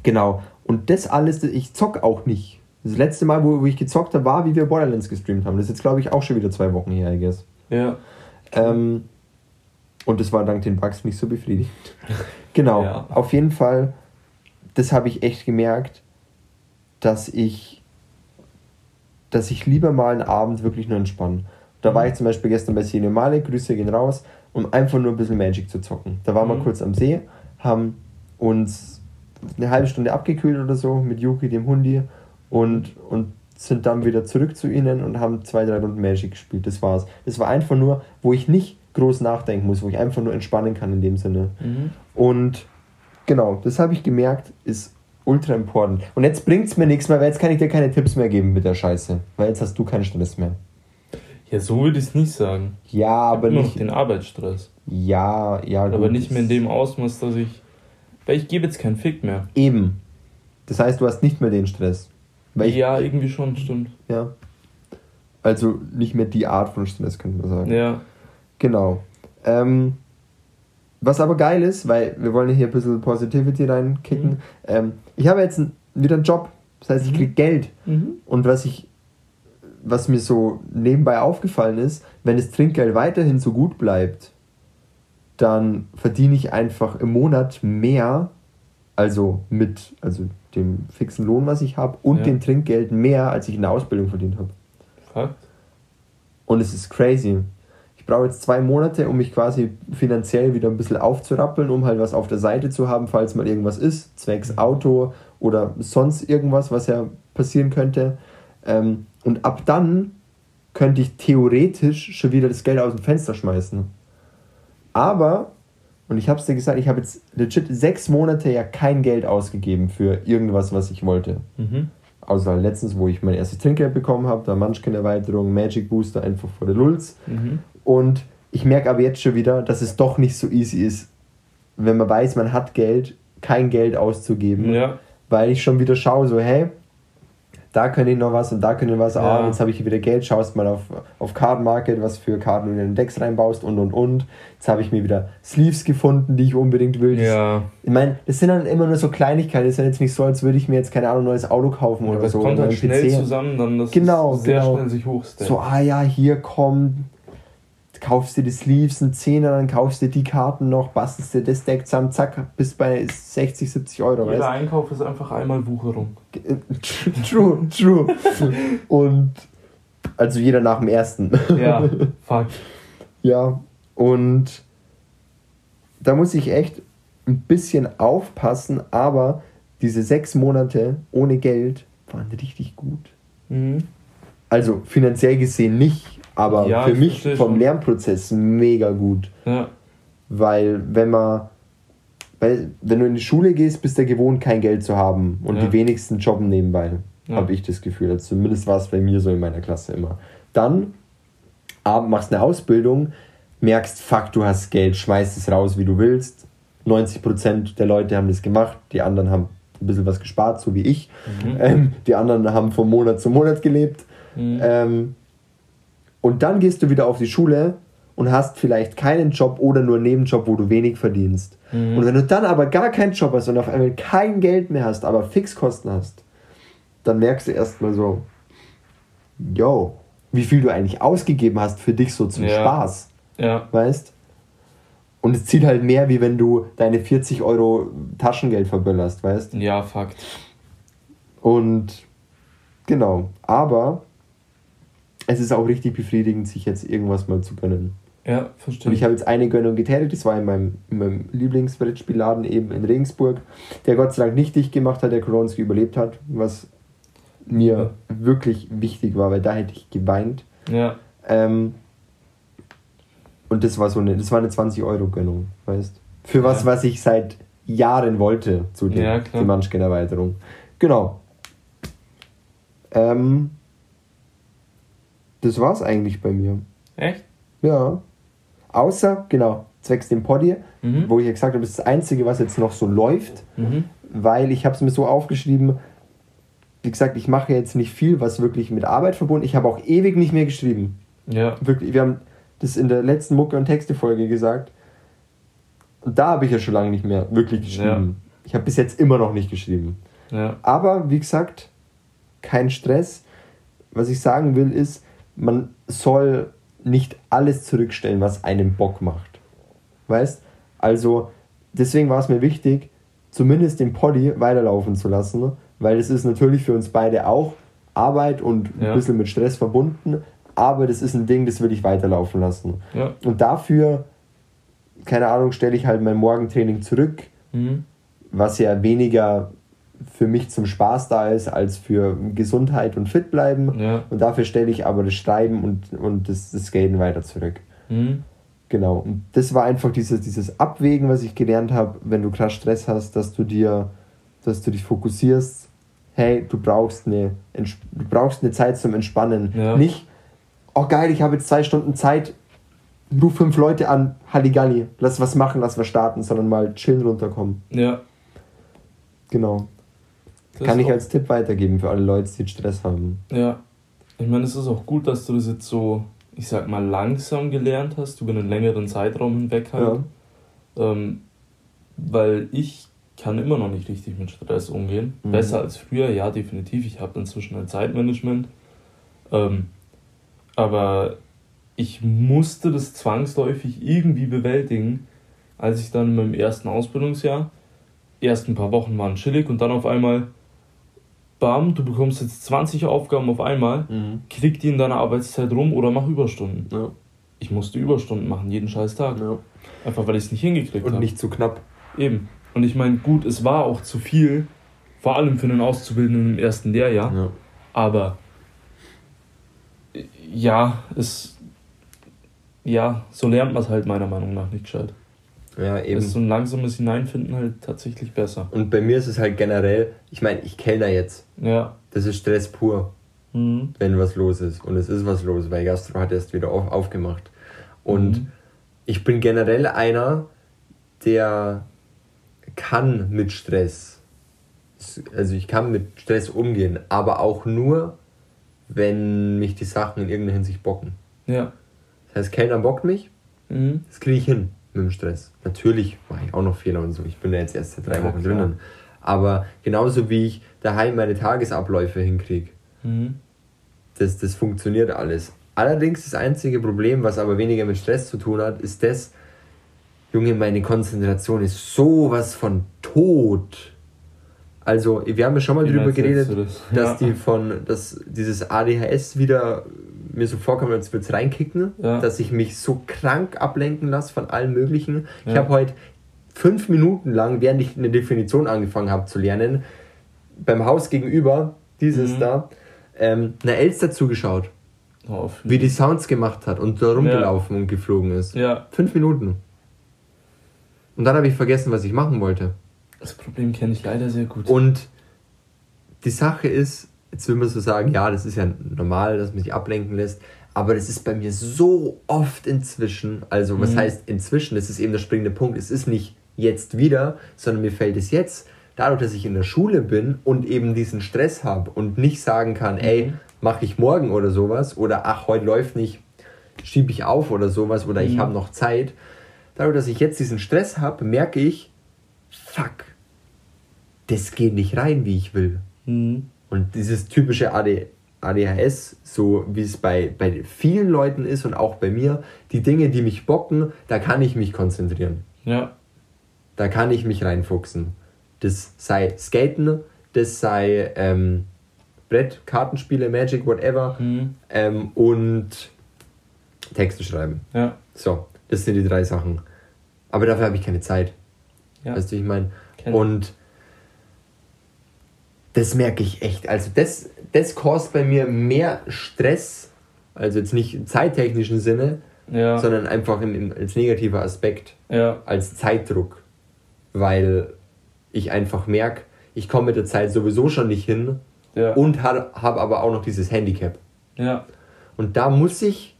genau. Und das alles, ich zock auch nicht. Das letzte Mal, wo, wo ich gezockt habe, war, wie wir Borderlands gestreamt haben. Das ist jetzt, glaube ich, auch schon wieder zwei Wochen her, I guess. ja. Ähm, und das war dank den Bugs nicht so befriedigend. genau. Ja. Auf jeden Fall, das habe ich echt gemerkt, dass ich, dass ich lieber mal einen Abend wirklich nur entspanne. Da war ich zum Beispiel gestern bei Cine Male, Grüße gehen raus, um einfach nur ein bisschen Magic zu zocken. Da waren wir Mhm. kurz am See, haben uns eine halbe Stunde abgekühlt oder so mit Yuki, dem Hundi, und, und sind dann wieder zurück zu ihnen und haben zwei, drei Runden Magic gespielt. Das war's. Das war einfach nur, wo ich nicht groß nachdenken muss, wo ich einfach nur entspannen kann in dem Sinne. Mhm. Und genau, das habe ich gemerkt, ist ultra important. Und jetzt bringt es mir nichts mehr, weil jetzt kann ich dir keine Tipps mehr geben mit der Scheiße. Weil jetzt hast du keinen Stress mehr. Ja, so würde ich es nicht sagen. Ja, aber noch nicht. den Arbeitsstress. Ja, ja, Aber gut, nicht mehr in dem Ausmaß, dass ich. Weil ich gebe jetzt keinen Fick mehr. Eben. Das heißt, du hast nicht mehr den Stress. Weil ich, ja, irgendwie schon, stimmt. ja. Also nicht mehr die Art von Stress, könnte man sagen. Ja. Genau. Ähm, was aber geil ist, weil wir wollen hier ein bisschen Positivity reinkicken. Mhm. Ähm, ich habe jetzt wieder einen Job. Das heißt, ich Mhm. kriege Geld. Mhm. Und was ich, was mir so nebenbei aufgefallen ist, wenn das Trinkgeld weiterhin so gut bleibt, dann verdiene ich einfach im Monat mehr, also mit also dem fixen Lohn, was ich habe, und Ja. dem Trinkgeld mehr, als ich in der Ausbildung verdient habe. Fakt. Und es ist crazy. Ich brauche jetzt zwei Monate, um mich quasi finanziell wieder ein bisschen aufzurappeln, um halt was auf der Seite zu haben, falls mal irgendwas ist, zwecks Auto oder sonst irgendwas, was ja passieren könnte. Ähm, und ab dann könnte ich theoretisch schon wieder das Geld aus dem Fenster schmeißen. Aber, und ich habe es dir gesagt, ich habe jetzt legit sechs Monate ja kein Geld ausgegeben für irgendwas, was ich wollte. Mhm. Außer letztens, wo ich mein erstes Trinkgeld bekommen habe, da Munchkin-Erweiterung, Magic Booster, einfach vor der Lulz. Mhm. Und ich merke aber jetzt schon wieder, dass es doch nicht so easy ist, wenn man weiß, man hat Geld, kein Geld auszugeben. Ja. weil ich schon wieder schaue, so, hey, da könnte ich noch was und da könnte ich was, ah, Ja. jetzt habe ich wieder Geld, schaust mal auf, auf Card Market, was für Karten du in den Decks reinbaust und und und. Jetzt habe ich mir wieder Sleeves gefunden, die ich unbedingt will. Das- Ja. Ich meine, das sind dann immer nur so Kleinigkeiten. Das ist ja jetzt nicht so, als würde ich mir jetzt, keine Ahnung, ein neues Auto kaufen oder Aber es so. kommt oder halt einen schnell PC. zusammen, dann das Genau, sehr genau. schnell sich hochstellen. So, ah ja, hier kommt, kaufst dir die Sleeves, ein Zehner, dann kaufst dir die Karten noch, bastelst dir das Deck zusammen, zack, bis bei 60, 70 Euro, Jeder weißt Einkauf ist einfach einmal Wucherung. True, true. Und also jeder nach dem ersten. Ja, fuck. Ja, und da muss ich echt ein bisschen aufpassen, aber diese sechs Monate ohne Geld waren richtig gut. Mhm. Also finanziell gesehen nicht, aber Ja, für ich mich vom. Lernprozess mega gut. Ja, Weil wenn man, weil, wenn du in die Schule gehst, bist du gewohnt, kein Geld zu haben. Und Ja. die wenigsten jobben nebenbei, habe ich das Gefühl. Also zumindest war es bei mir so in meiner Klasse immer. Dann machst eine Ausbildung, merkst, fuck, du hast Geld, schmeißt es raus, wie du willst. 90% der Leute haben das gemacht, die anderen haben ein bisschen was gespart, so wie ich. Mhm. Ähm, die anderen haben von Monat zu Monat gelebt. Mhm. Ähm, und dann gehst du wieder auf die Schule und hast vielleicht keinen Job oder nur einen Nebenjob, wo du wenig verdienst. Mhm. Und wenn du dann aber gar keinen Job hast und auf einmal kein Geld mehr hast, aber Fixkosten hast, dann merkst du erstmal so, yo, wie viel du eigentlich ausgegeben hast für dich so zum Ja. Spaß, ja, weißt? Und es zieht halt mehr, wie wenn du deine 40 Euro Taschengeld verböllerst, weißt? ja, Fakt. Und genau, aber es ist auch richtig befriedigend, sich jetzt irgendwas mal zu gönnen. Ja, verstehe. Und ich habe jetzt eine Gönnung getätigt, das war in meinem, in meinem Lieblingsbrettspielladen eben in Regensburg, der Gott sei Dank nicht dicht gemacht hat, der Koronski überlebt hat, was mir wirklich wichtig war, weil da hätte ich geweint. Ja, Ähm, und das war so eine, das war eine 20-Euro-Gönnung, weißt Für was, Ja. was ich seit Jahren wollte, zu dem, Ja, klar. die Munchkin-Erweiterung. Genau. Ähm, das war's eigentlich bei mir. echt? Ja. Außer, genau, zwecks dem Poddy, Mhm. wo ich ja gesagt habe, das ist das Einzige, was jetzt noch so läuft, Mhm. weil ich habe es mir so aufgeschrieben, wie gesagt, ich mache jetzt nicht viel, was wirklich mit Arbeit verbunden Ich habe auch ewig nicht mehr geschrieben. Ja, Wirklich, wir haben das in der letzten Mucke- und Texte-Folge gesagt. Und da habe ich ja schon lange nicht mehr wirklich geschrieben. Ich habe bis jetzt immer noch nicht geschrieben. ja, Aber wie gesagt, kein Stress. Was ich sagen will, ist, man soll nicht alles zurückstellen, was einem Bock macht. Weißt? Also, deswegen war es mir wichtig, zumindest den Poddy weiterlaufen zu lassen, weil es ist natürlich für uns beide auch Arbeit und ein Ja. bisschen mit Stress verbunden, aber das ist ein Ding, das will ich weiterlaufen lassen. ja. Und dafür, keine Ahnung, stelle ich halt mein Morgentraining zurück, Mhm. was ja weniger für mich zum Spaß da ist, als für Gesundheit und fit bleiben. Ja. Und dafür stelle ich aber das Schreiben und, und das, das Skaten weiter zurück. Mhm. Genau. Und das war einfach dieses, dieses Abwägen, was ich gelernt habe, wenn du krass Stress hast, dass du dir, dass du dich fokussierst, hey, du brauchst eine, du brauchst eine Zeit zum Entspannen. Ja. Nicht, oh geil, ich habe jetzt zwei Stunden Zeit, ruf fünf Leute an, Halligalli, lass was machen, lass was starten, sondern mal chillen runterkommen. Ja. Genau. Das Kann ich als Tipp weitergeben für alle Leute, die Stress haben. Ja. Ich meine, es ist auch gut, dass du das jetzt so, ich sag mal, langsam gelernt hast, über einen längeren Zeitraum hinweg halt. Ähm, weil ich kann immer noch nicht richtig mit Stress umgehen. Mhm. Besser als früher, ja, definitiv. Ich habe inzwischen ein Zeitmanagement. Ähm, aber ich musste das zwangsläufig irgendwie bewältigen, als ich dann in meinem ersten Ausbildungsjahr, ersten paar Wochen waren chillig und dann auf einmal, bam, du bekommst jetzt 20 Aufgaben auf einmal, krieg die in deiner Arbeitszeit rum oder mach Überstunden. Ja. Ich musste Überstunden machen, jeden scheiß Tag. Ja. Einfach weil ich es nicht hingekriegt Und habe. nicht zu knapp. Eben. Und ich meine, gut, es war auch zu viel, vor allem für einen Auszubildenden im ersten Lehrjahr, Ja. aber äh, ja, es ja, so lernt man es halt meiner Meinung nach nicht gescheit. Ja, eben. Ist so ein langsames Hineinfinden halt tatsächlich besser. Und bei mir ist es halt generell, ich meine, ich kellner jetzt. Ja. Das ist Stress pur, Mhm. wenn was los ist. Und es ist was los, weil Gastro hat erst wieder auf, aufgemacht. Und Mhm. ich bin generell einer, der kann mit Stress also ich kann mit Stress umgehen, aber auch nur, wenn mich die Sachen in irgendeiner Hinsicht bocken. Ja. Das heißt, Kellner bockt mich, Mhm. das kriege ich hin mit dem Stress. Natürlich mache ich auch noch Fehler und so. Ich bin ja jetzt erst seit drei Ja, Wochen klar. drinnen. Aber genauso wie ich daheim meine Tagesabläufe hinkriege, Mhm. das, das funktioniert alles. Allerdings das einzige Problem, was aber weniger mit Stress zu tun hat, ist das, Junge, meine Konzentration ist sowas von tot. Also, wir haben ja schon mal Wie drüber erzählst geredet, das? dass Ja. die von, dass dieses ADHS wieder mir so vorkommt, als würde es reinkicken, Ja. dass ich mich so krank ablenken lasse von allem Möglichen. Ich Ja. habe heute fünf Minuten lang, während ich eine Definition angefangen habe zu lernen, beim Haus gegenüber, dieses Mhm. da, ähm, einer Elster zugeschaut, auf. wie die Sounds gemacht hat und da rumgelaufen und geflogen ist. Ja, Fünf Minuten. Und dann habe ich vergessen, was ich machen wollte. das Problem kenne ich leider sehr gut. Und die Sache ist, jetzt will man so sagen, ja, das ist ja normal, dass man sich ablenken lässt, aber das ist bei mir so oft inzwischen, also was Mhm. heißt inzwischen, das ist eben der springende Punkt, es ist nicht jetzt wieder, sondern mir fällt es jetzt, dadurch, dass ich in der Schule bin und eben diesen Stress habe und nicht sagen kann, ey, Mhm. mache ich morgen oder sowas oder ach, heute läuft nicht, schiebe ich auf oder sowas oder ich Mhm. habe noch Zeit. Dadurch, dass ich jetzt diesen Stress habe, merke ich, fuck, das geht nicht rein, wie ich will. Mhm. Und dieses typische AD, ADHS, so wie es bei, bei vielen Leuten ist und auch bei mir, die Dinge, die mich bocken, da kann ich mich konzentrieren. Ja, Da kann ich mich reinfuchsen. Das sei Skaten, das sei ähm, Brett, Kartenspiele, Magic, whatever mhm. ähm, und Texte schreiben. ja, So, das sind die drei Sachen. Aber dafür habe ich keine Zeit. ja. Weißt du, wie ich meine? Und das merke ich echt. Also das, das kostet bei mir mehr Stress, also jetzt nicht im zeittechnischen Sinne, ja, sondern einfach im, im, als negativer Aspekt, ja, als Zeitdruck. Weil ich einfach merke, ich komme mit der Zeit sowieso schon nicht hin ja, und habe hab aber auch noch dieses Handicap. Und da muss ich,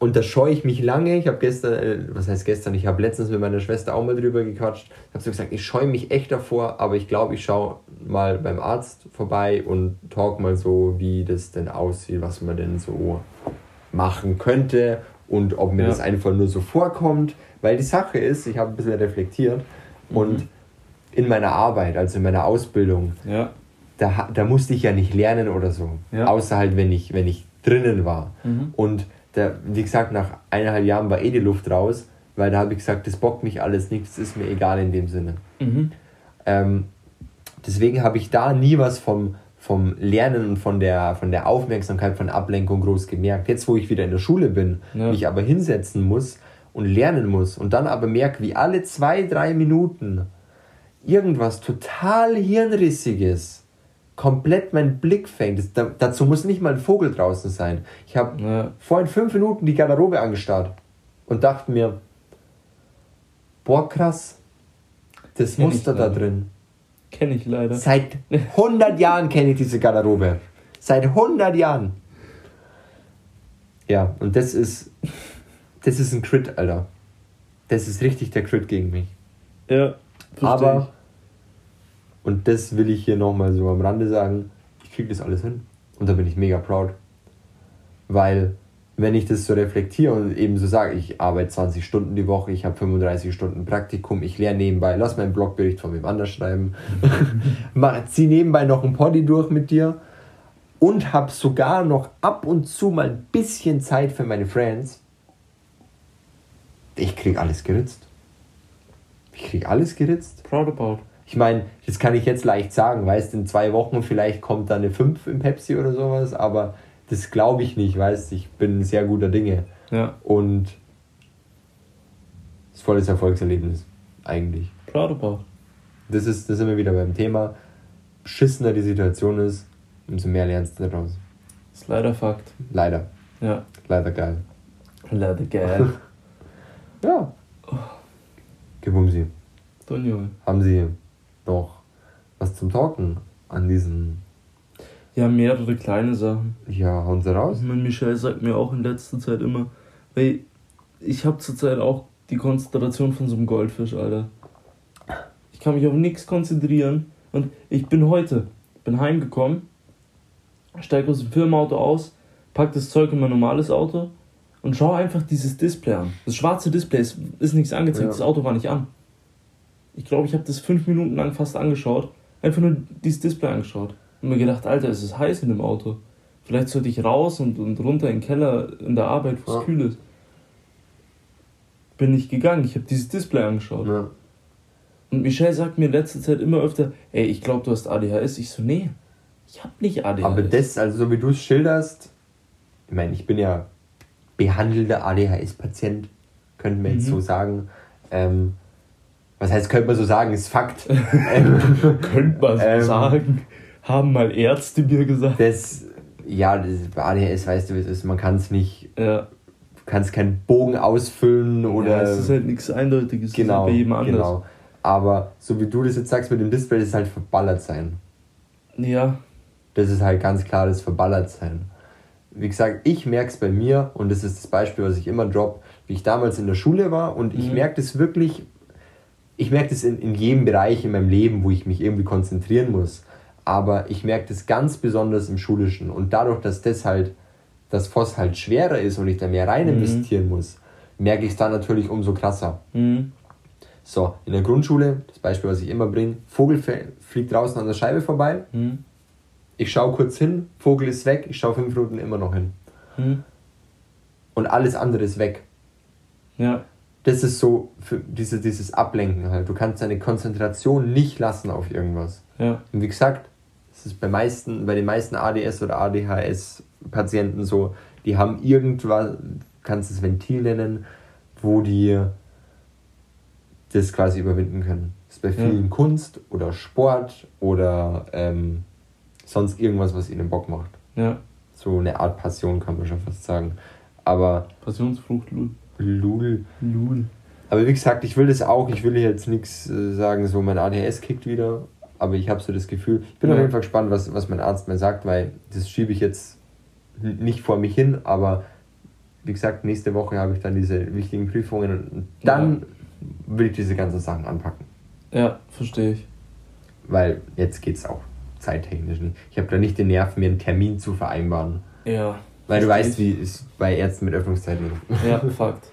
und da scheue ich mich lange, ich habe gestern, äh, was heißt gestern, ich habe letztens mit meiner Schwester auch mal drüber gequatscht, habe so gesagt, ich scheue mich echt davor, aber ich glaube, ich schaue mal beim Arzt vorbei und talk mal so, wie das denn aussieht, was man denn so machen könnte und ob mir Ja. das einfach nur so vorkommt, weil die Sache ist, ich habe ein bisschen reflektiert und in meiner Arbeit, also in meiner Ausbildung, ja, da, da musste ich ja nicht lernen oder so. Ja. Außer halt, wenn ich, wenn ich drinnen war. Mhm. Und da, wie gesagt, nach eineinhalb Jahren war eh die Luft raus, weil da habe ich gesagt, das bockt mich alles nicht, das ist mir egal in dem Sinne. mhm. Ähm, deswegen habe ich da nie was vom, vom Lernen und von der, von der Aufmerksamkeit, von der Ablenkung groß gemerkt. Jetzt, wo ich wieder in der Schule bin, Ja. mich aber hinsetzen muss und lernen muss und dann aber merke, wie alle zwei, drei Minuten irgendwas total Hirnrissiges komplett meinen Blick fängt. Das, da, dazu muss nicht mal ein Vogel draußen sein. Ich habe ja, vorhin fünf Minuten die Garderobe angestarrt und dachte mir, boah krass, das Kenn Muster da drin. kenne ich leider. Seit 100 Jahren kenne ich diese Garderobe. Seit 100 Jahren. Ja, und das ist, das ist ein Crit, Alter. Das ist richtig der Crit gegen mich. Ja, versteh Aber, und das will ich hier nochmal so am Rande sagen, ich kriege das alles hin. Und da bin ich mega proud. Weil, wenn ich das so reflektiere und eben so sage, ich arbeite 20 Stunden die Woche, ich habe 35 Stunden Praktikum, ich lerne nebenbei, lass meinen Blogbericht von wem anders schreiben, zieh nebenbei noch ein Poddy durch mit dir und habe sogar noch ab und zu mal ein bisschen Zeit für meine Friends. Ich krieg alles geritzt. Ich krieg alles geritzt. Proud about. Ich meine, das kann ich jetzt leicht sagen, weißt in zwei Wochen vielleicht kommt da eine 5 im Pepsi oder sowas, aber das glaube ich nicht, weißt ich bin ein sehr guter Dinge Ja, und das ist volles Erfolgserlebnis, eigentlich. proud about. Das ist, das sind wir wieder beim Thema. Beschissener die Situation ist, umso mehr lernst du daraus. Ist leider Fakt. Leider. Ja. Leider geil. Leider geil. Ja. Gebumsi. Don Junge. Haben Sie noch was zum Talken an diesen. Ja, mehrere kleine Sachen. Ja, hauen Sie raus? Mein Michel sagt mir auch in letzter Zeit immer, weil ich habe zurzeit auch die Konzentration von so einem Goldfisch, Alter. Ich kann mich auf nichts konzentrieren Und ich bin heute, bin heimgekommen, steige aus dem Firmenauto aus, pack das Zeug in mein normales Auto und schaue einfach dieses Display an. Das schwarze Display ist, ist nichts angezeigt, Ja. das Auto war nicht an. Ich glaube, ich habe das fünf Minuten lang fast angeschaut, einfach nur dieses Display angeschaut und mir gedacht, Alter, es ist heiß in dem Auto. Vielleicht sollte ich raus und, und runter in den Keller in der Arbeit, wo es Ja. kühl ist. Bin ich gegangen, ich habe dieses Display angeschaut. Ja. Und Michelle sagt mir in letzter Zeit immer öfter, ey, ich glaube, du hast ADHS. Ich so, nee, ich habe nicht ADHS. Aber das, also so wie du es schilderst, ich meine, ich bin ja behandelter ADHS-Patient, könnten wir jetzt Mhm. so sagen. Ähm, was heißt, könnte man so sagen, ist Fakt. könnte man so Ähm. sagen, haben mal Ärzte mir gesagt. das, ja, das, bei ADHS weißt du, wie es ist, man kann es nicht, Ja, kannst keinen Bogen ausfüllen oder. ja, es ist halt nichts Eindeutiges, genau, halt bei jedem anders. genau. Aber so wie du das jetzt sagst mit dem Display, das ist halt verballert sein. Ja, Das ist halt ganz klar das Verballertsein. Wie gesagt, ich merke es bei mir und das ist das Beispiel, was ich immer drop, wie ich damals in der Schule war und ich Mhm. merke das wirklich, ich merke das in, in jedem Bereich in meinem Leben, wo ich mich irgendwie konzentrieren muss. Aber ich merke das ganz besonders im Schulischen und dadurch, dass das halt, das Voss halt schwerer ist und ich da mehr rein Mhm. investieren muss, merke ich es dann natürlich umso krasser. mhm. So, in der Grundschule, das Beispiel, was ich immer bringe, Vogel fliegt draußen an der Scheibe vorbei, Mhm. ich schaue kurz hin, Vogel ist weg, ich schaue fünf Minuten immer noch hin. Mhm. Und alles andere ist weg. ja, Das ist so für diese, dieses Ablenken halt. Du kannst deine Konzentration nicht lassen auf irgendwas. ja, Und wie gesagt, es ist bei, meisten, bei den meisten ADS oder ADHS-Patienten so, die haben irgendwas, kannst es Ventil nennen, wo die das quasi überwinden können. Das ist bei vielen Kunst oder Sport oder ähm, sonst irgendwas, was ihnen Bock macht. ja. So eine Art Passion kann man schon fast sagen. Aber Passionsfrucht, Lul. Lul. Lul. Aber wie gesagt, ich will das auch. Ich will jetzt nichts äh, sagen, so mein ADHS kickt wieder. Aber ich habe so das Gefühl, ich bin Ja. auf jeden Fall gespannt, was, was mein Arzt mir sagt, weil das schiebe ich jetzt nicht vor mich hin. Aber wie gesagt, nächste Woche habe ich dann diese wichtigen Prüfungen und dann will ich diese ganzen Sachen anpacken. Ja, verstehe ich. Weil jetzt geht es auch zeittechnisch nicht. Ich habe da nicht den Nerv, mir einen Termin zu vereinbaren. Ja. Weil du weißt, wie es bei Ärzten mit Öffnungszeiten ist. Ja, Fakt.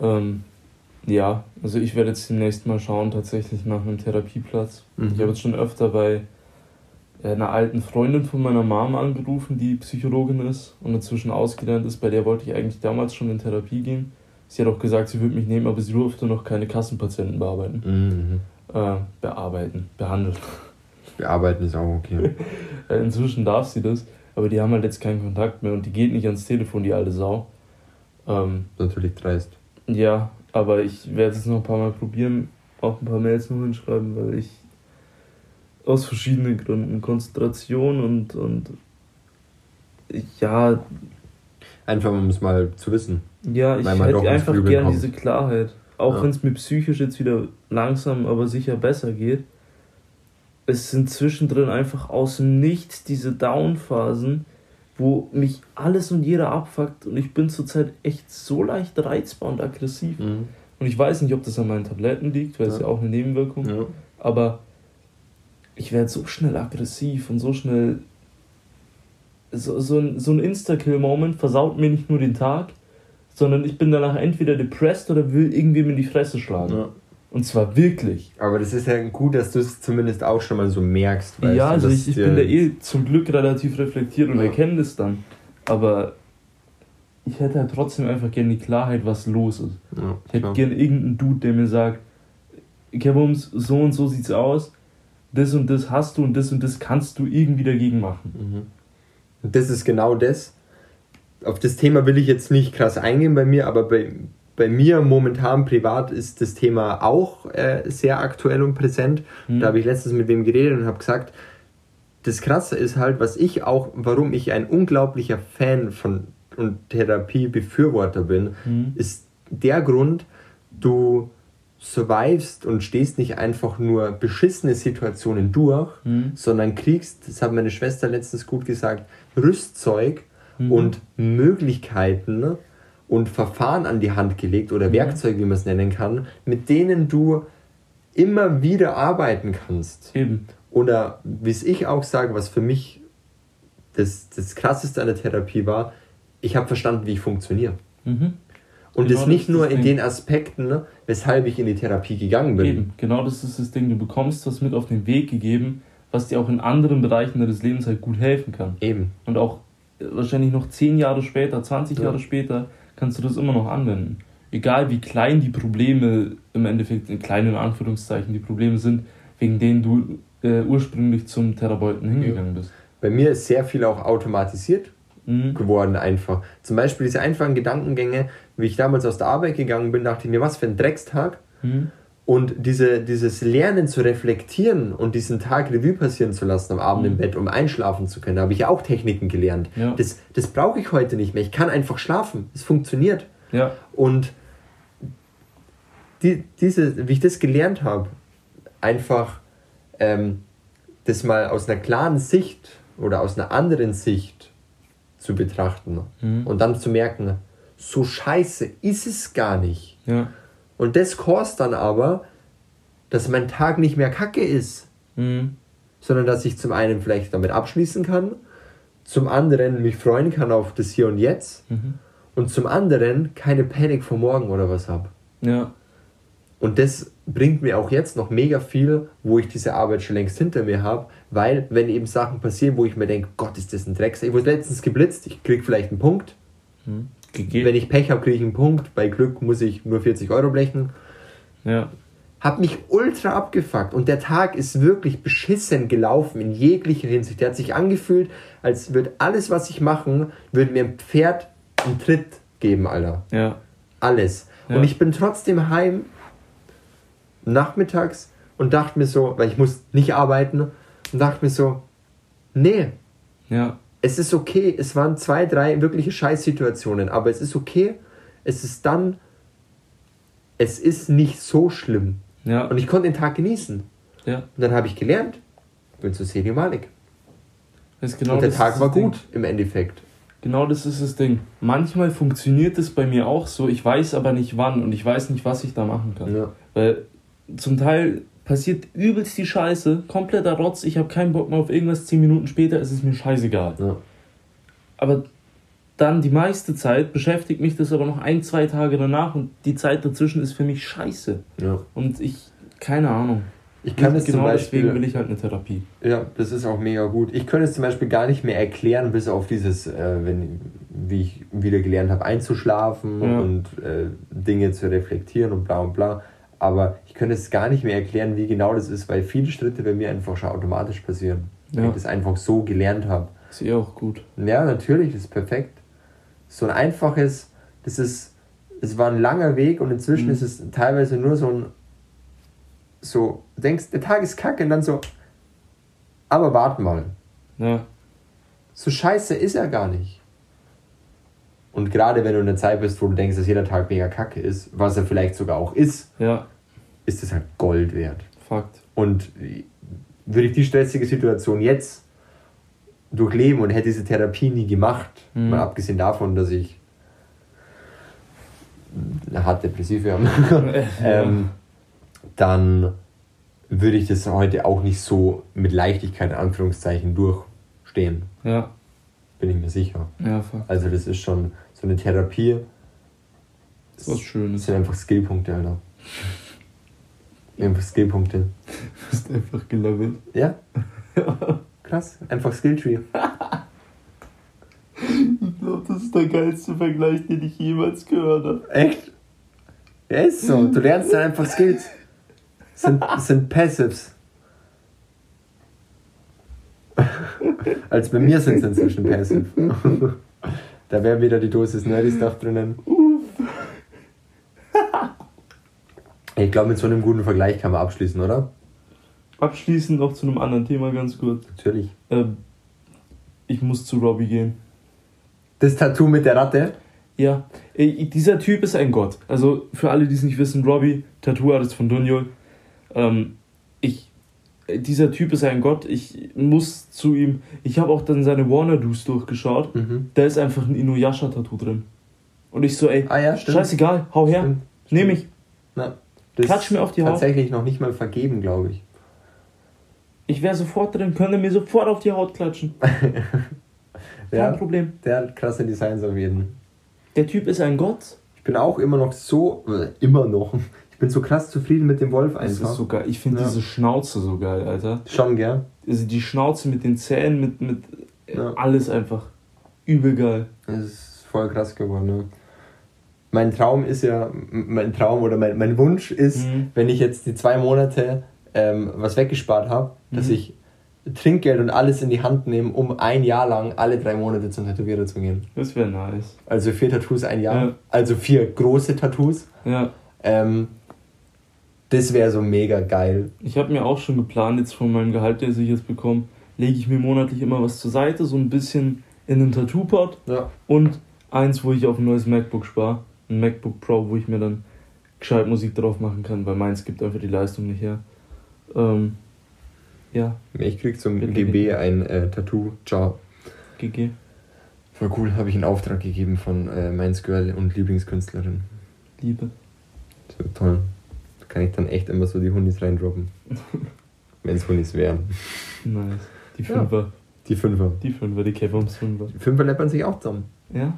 Ähm, ja, also ich werde jetzt demnächst mal schauen, tatsächlich nach einem Therapieplatz. Mhm. Ich habe jetzt schon öfter bei äh, einer alten Freundin von meiner Mom angerufen, die Psychologin ist und inzwischen ausgelernt ist. Bei der wollte ich eigentlich damals schon in Therapie gehen. Sie hat auch gesagt, sie würde mich nehmen, aber sie durfte noch keine Kassenpatienten bearbeiten. Mhm. Äh, bearbeiten, behandeln. Bearbeiten ist auch okay. Äh, Inzwischen darf sie das, aber die haben halt jetzt keinen Kontakt mehr und die geht nicht ans Telefon, die alte Sau. Ähm, Natürlich dreist. Ja, aber ich werde es noch ein paar Mal probieren, auch ein paar Mails noch hinschreiben, weil ich aus verschiedenen Gründen, Konzentration und, und ja, Einfach um es mal zu wissen. ja, ich hätte einfach gern kommt. diese Klarheit. Auch Ja. wenn es mir psychisch jetzt wieder langsam, aber sicher besser geht. Es sind zwischendrin einfach aus dem Nichts diese Down-Phasen, wo mich alles und jeder abfuckt und ich bin zurzeit echt so leicht reizbar und aggressiv. Und ich weiß nicht, ob das an meinen Tabletten liegt, weil es Ja. ja auch eine Nebenwirkung Ja. aber ich werde so schnell aggressiv und so schnell. So, so ein, so ein Insta-Kill-Moment versaut mir nicht nur den Tag, sondern ich bin danach entweder depressed oder will irgendwem in die Fresse schlagen. Ja. Und zwar wirklich. Aber das ist ja gut, dass du es zumindest auch schon mal so merkst. weißt ja, also ich, ich bin da eh zum Glück relativ reflektiert und Ja. erkenne das dann. Aber ich hätte halt trotzdem einfach gerne die Klarheit, was los ist. Ja, Ich hätte gerne irgendeinen Dude, der mir sagt, Kevums, so und so sieht's aus, das und das hast du und das und das kannst du irgendwie dagegen machen. Mhm. Und das ist genau das. Auf das Thema will ich jetzt nicht krass eingehen bei mir, aber bei, bei mir momentan privat ist das Thema auch äh, sehr aktuell und präsent. Mhm. Da habe ich letztens mit wem geredet und habe gesagt, das Krasse ist halt, was ich auch, warum ich ein unglaublicher Fan von und Therapiebefürworter bin, Mhm. ist der Grund, du survivest und stehst nicht einfach nur beschissene Situationen durch, Mhm. sondern kriegst, das hat meine Schwester letztens gut gesagt, Rüstzeug Mhm. und Möglichkeiten und Verfahren an die Hand gelegt oder Mhm. Werkzeuge, wie man es nennen kann, mit denen du immer wieder arbeiten kannst. Eben. Oder wie es ich auch sage, was für mich das, das Krasseste an der Therapie war, ich habe verstanden, wie ich funktioniere. Mhm. Und Genau das nicht das nur das in Ding. den Aspekten, ne, weshalb ich in die Therapie gegangen bin. Eben, genau das ist das Ding. Du bekommst was mit auf den Weg gegeben, was dir auch in anderen Bereichen deines Lebens halt gut helfen kann. Eben. Und auch äh, wahrscheinlich noch 10 Jahre später, 20 Ja. Jahre später, kannst du das immer noch anwenden. Egal wie klein die Probleme im Endeffekt, in kleinen Anführungszeichen, die Probleme sind, wegen denen du äh, ursprünglich zum Therapeuten hingegangen bist. Bei mir ist sehr viel auch automatisiert Mhm. geworden einfach. Zum Beispiel diese einfachen Gedankengänge, wie ich damals aus der Arbeit gegangen bin, dachte ich mir, was für ein Dreckstag. Mhm. Und diese, dieses Lernen zu reflektieren und diesen Tag Revue passieren zu lassen am Abend im Mhm. Bett, um einschlafen zu können, da habe ich ja auch Techniken gelernt. Ja. Das, das brauche ich heute nicht mehr. Ich kann einfach schlafen. Es funktioniert. Ja, Und die, diese, wie ich das gelernt habe, einfach ähm, das mal aus einer klaren Sicht oder aus einer anderen Sicht zu betrachten Mhm. und dann zu merken, so scheiße ist es gar nicht. ja. Und das kostet dann aber, dass mein Tag nicht mehr kacke ist, Mhm. sondern dass ich zum einen vielleicht damit abschließen kann, zum anderen mich freuen kann auf das Hier und Jetzt Mhm. und zum anderen keine Panik vor morgen oder was habe. Ja, Und das bringt mir auch jetzt noch mega viel, wo ich diese Arbeit schon längst hinter mir habe, weil wenn eben Sachen passieren, wo ich mir denke, Gott, ist das ein Drecksack. Ich wurde letztens geblitzt, ich krieg vielleicht einen Punkt. mhm. Gegeben. Wenn ich Pech habe, kriege ich einen Punkt. Bei Glück muss ich nur 40 Euro blechen. Ja, Hab mich ultra abgefuckt und der Tag ist wirklich beschissen gelaufen in jeglicher Hinsicht. Der hat sich angefühlt, als würde alles, was ich machen, würde mir ein Pferd einen Tritt geben, Alter. ja, Alles. Ja. Und ich bin trotzdem heim nachmittags und dachte mir so, weil ich muss nicht arbeiten, und dachte mir so, nee, ja, es ist okay. Es waren zwei, drei wirkliche Scheißsituationen, aber es ist okay. Es ist dann, es ist nicht so schlimm. ja, Und ich konnte den Tag genießen. ja. Und dann habe ich gelernt, bin zu Sedio Malik. Genau und der das Tag ist war das Ding. gut im Endeffekt. Genau das ist das Ding. Manchmal funktioniert es bei mir auch so, ich weiß aber nicht wann und ich weiß nicht, was ich da machen kann. Ja. Weil zum Teil passiert übelst die Scheiße, kompletter Rotz, ich habe keinen Bock mehr auf irgendwas, zehn Minuten später ist es mir scheißegal. Ja. Aber dann die meiste Zeit beschäftigt mich das aber noch ein, zwei Tage danach und die Zeit dazwischen ist für mich scheiße. Ja. Und ich, keine Ahnung. Ich kann es genau zum Beispiel, deswegen will ich halt eine Therapie. Ja, das ist auch mega gut. Ich könnte es zum Beispiel gar nicht mehr erklären, bis auf dieses, äh, wenn, wie ich wieder gelernt habe, einzuschlafen Ja. und äh, Dinge zu reflektieren und bla und bla. Aber ich könnte es gar nicht mehr erklären, wie genau das ist, weil viele Schritte bei mir einfach schon automatisch passieren. Weil Ja. ich das einfach so gelernt habe. Ist eh auch gut. Ja, natürlich, das ist perfekt. So ein einfaches, das ist, es war ein langer Weg und inzwischen Mhm. ist es teilweise nur so ein, so, du denkst, der Tag ist kacke und dann so, aber warte mal, Ja, so scheiße ist er gar nicht. Und gerade wenn du in der Zeit bist, wo du denkst, dass jeder Tag mega kacke ist, was er vielleicht sogar auch ist, ja, ist es halt Gold wert. Fakt. Und würde ich die stressige Situation jetzt durchleben und hätte diese Therapie nie gemacht, Mhm. mal abgesehen davon, dass ich hart depressiv wäre, ähm, dann würde ich das heute auch nicht so mit Leichtigkeit in Anführungszeichen durchstehen. Ja, Bin ich mir sicher. ja, Fakt. Also das ist schon so eine Therapie. Das ist was Das Schönes. sind einfach Skillpunkte, Alter. Einfach Skillpunkte. Du bist einfach gelevelt. Ja? Krass. Einfach Skilltree. Ich glaube, das ist der geilste Vergleich, den ich jemals gehört habe. Echt? Ja, ist so. Du lernst dann einfach Skills. Sind, sind Passives. Als bei mir sind es inzwischen Passive. Da wäre wieder die Dosis Nerdy Stuff drinnen. Ich glaube, mit so einem guten Vergleich kann man abschließen, oder? Abschließend noch zu einem anderen Thema ganz kurz. Natürlich. Ähm, ich muss zu Robbie gehen. Das Tattoo mit der Ratte. Ja, äh, dieser Typ ist ein Gott. Also für alle, die es nicht wissen, Robbie, Tattoo-Artist von Dunjol. Ähm, ich, äh, dieser Typ ist ein Gott. Ich muss zu ihm. Ich habe auch dann seine Warner-Doos durchgeschaut. Mhm. Da ist einfach ein Inuyasha-Tattoo drin. Und ich so, ey, Ah ja, stimmt. scheißegal, hau her, Stimmt, nehm ich. Na, Klatsch mir auf die Haut. Tatsächlich noch nicht mal vergeben, glaube ich. Ich wäre sofort drin, könnte mir sofort auf die Haut klatschen. Kein Ja, Problem. der hat krasse Designs auf jeden. Der Typ ist ein Gott. Ich bin auch immer noch so, äh, immer noch, ich bin so krass zufrieden mit dem Wolf Das einfach. ist so geil. Ich finde Ja. diese Schnauze so geil, Alter. Schon, gell? Also die Schnauze mit den Zähnen, mit, mit Ja. alles einfach. Übel geil. Das ist voll krass geworden, ne? Mein Traum ist ja, mein Traum oder mein, mein Wunsch ist, Mhm. wenn ich jetzt die zwei Monate ähm, was weggespart habe, dass Mhm. ich Trinkgeld und alles in die Hand nehme, um ein Jahr lang alle drei Monate zum Tätowierer zu gehen. Das wäre nice. Also vier Tattoos ein Jahr, Ja. also vier große Tattoos. Ja. Ähm, das wäre so mega geil. Ich habe mir auch schon geplant, jetzt von meinem Gehalt, das ich jetzt bekomme, lege ich mir monatlich immer was zur Seite, so ein bisschen in den Tattoo-Pot Ja. und eins, wo ich auf ein neues MacBook spare. Ein MacBook Pro, wo ich mir dann gescheit Musik drauf machen kann, weil meins gibt einfach die Leistung nicht her. Ähm, ja, Ich krieg zum Bitte, GB ein äh, Tattoo. Ciao. GG. Voll cool, habe ich einen Auftrag gegeben von äh, Meins Girl und Lieblingskünstlerin. Liebe. So toll. Kann ich dann echt immer so die Hundis reindroppen. Wenn es Hundis wären. Nice. Die Ja. Fünfer. Die Fünfer. Die Fünfer, die Kevums Fünfer. Die Fünfer läppern sich auch zusammen. Ja.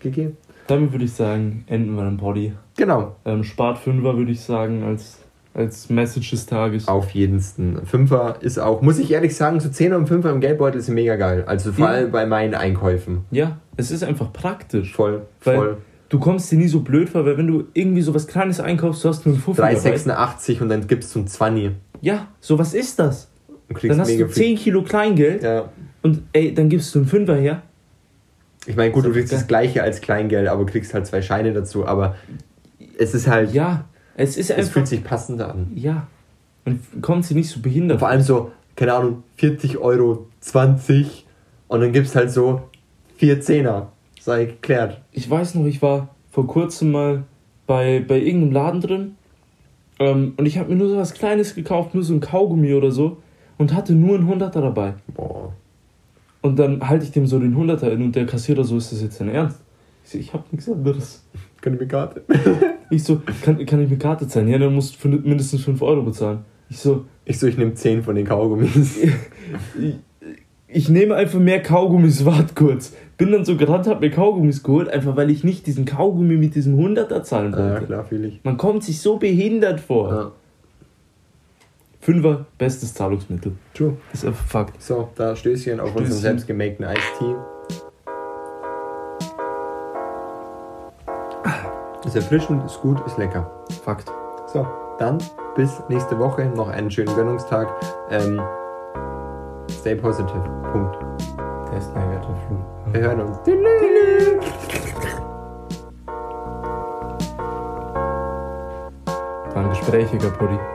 GG. Damit würde ich sagen, enden wir den Body. Genau. Ähm, Spart Fünfer würde ich sagen, als, als Message des Tages. Auf jedensten. Fünfer ist auch, muss ich ehrlich sagen, so 10 und 5 im Geldbeutel ist mega geil. Also vor Ja. allem bei meinen Einkäufen. Ja, es ist einfach praktisch. Voll, voll. Du kommst dir nie so blöd vor, weil wenn du irgendwie so was Kleines einkaufst, du hast nur einen Fuffi dabei. 3,86 und dann gibst du ein 20 Ja, so was ist das? und kriegst Dann hast du 10 Kilo Kleingeld Ja. und ey, dann gibst du einen Fünfer her. Ich meine, gut, du kriegst das gleiche als Kleingeld, aber kriegst halt zwei Scheine dazu. Aber es ist halt, Ja, es ist es einfach. fühlt sich passender an. ja. Und kommt sie nicht so Und behindert. vor allem so, keine Ahnung, 40 Euro, 20 und dann gibst halt so 4 Zehner. Sei geklärt. Ich weiß noch, ich war vor kurzem mal bei, bei irgendeinem Laden drin ähm, und ich habe mir nur so was Kleines gekauft, nur so ein Kaugummi oder so und hatte nur einen Hunderter dabei. Boah. Und dann halte ich dem so den Hunderter hin und der Kassierer so, ist das jetzt dein Ernst? Ich so, ich habe nichts anderes. Kann ich mir Karte? Ich so, kann, kann ich mit Karte zahlen? Ja, dann musst du mindestens 5 Euro bezahlen. Ich so, Ich so, ich nehme 10 von den Kaugummis. ich, nehme einfach mehr Kaugummis, wart kurz. Bin dann so gerannt, hab mir Kaugummis geholt, einfach weil ich nicht diesen Kaugummi mit diesem Hunderter zahlen ja, wollte. klar, fühle ich. Man kommt sich so behindert vor. Ja. Fünfer, bestes Zahlungsmittel. True. Ist einfach Fakt. So, da Stößchen auf unseren Stößchen. selbstgemakten Eistee. Ist erfrischend, ist gut, ist lecker. Fakt. So, dann bis nächste Woche. Noch einen schönen Gönnungstag. Ähm, stay positive. Punkt. Test negative Flu. Wir hören uns. War ein gesprächiger Puddy. Ja.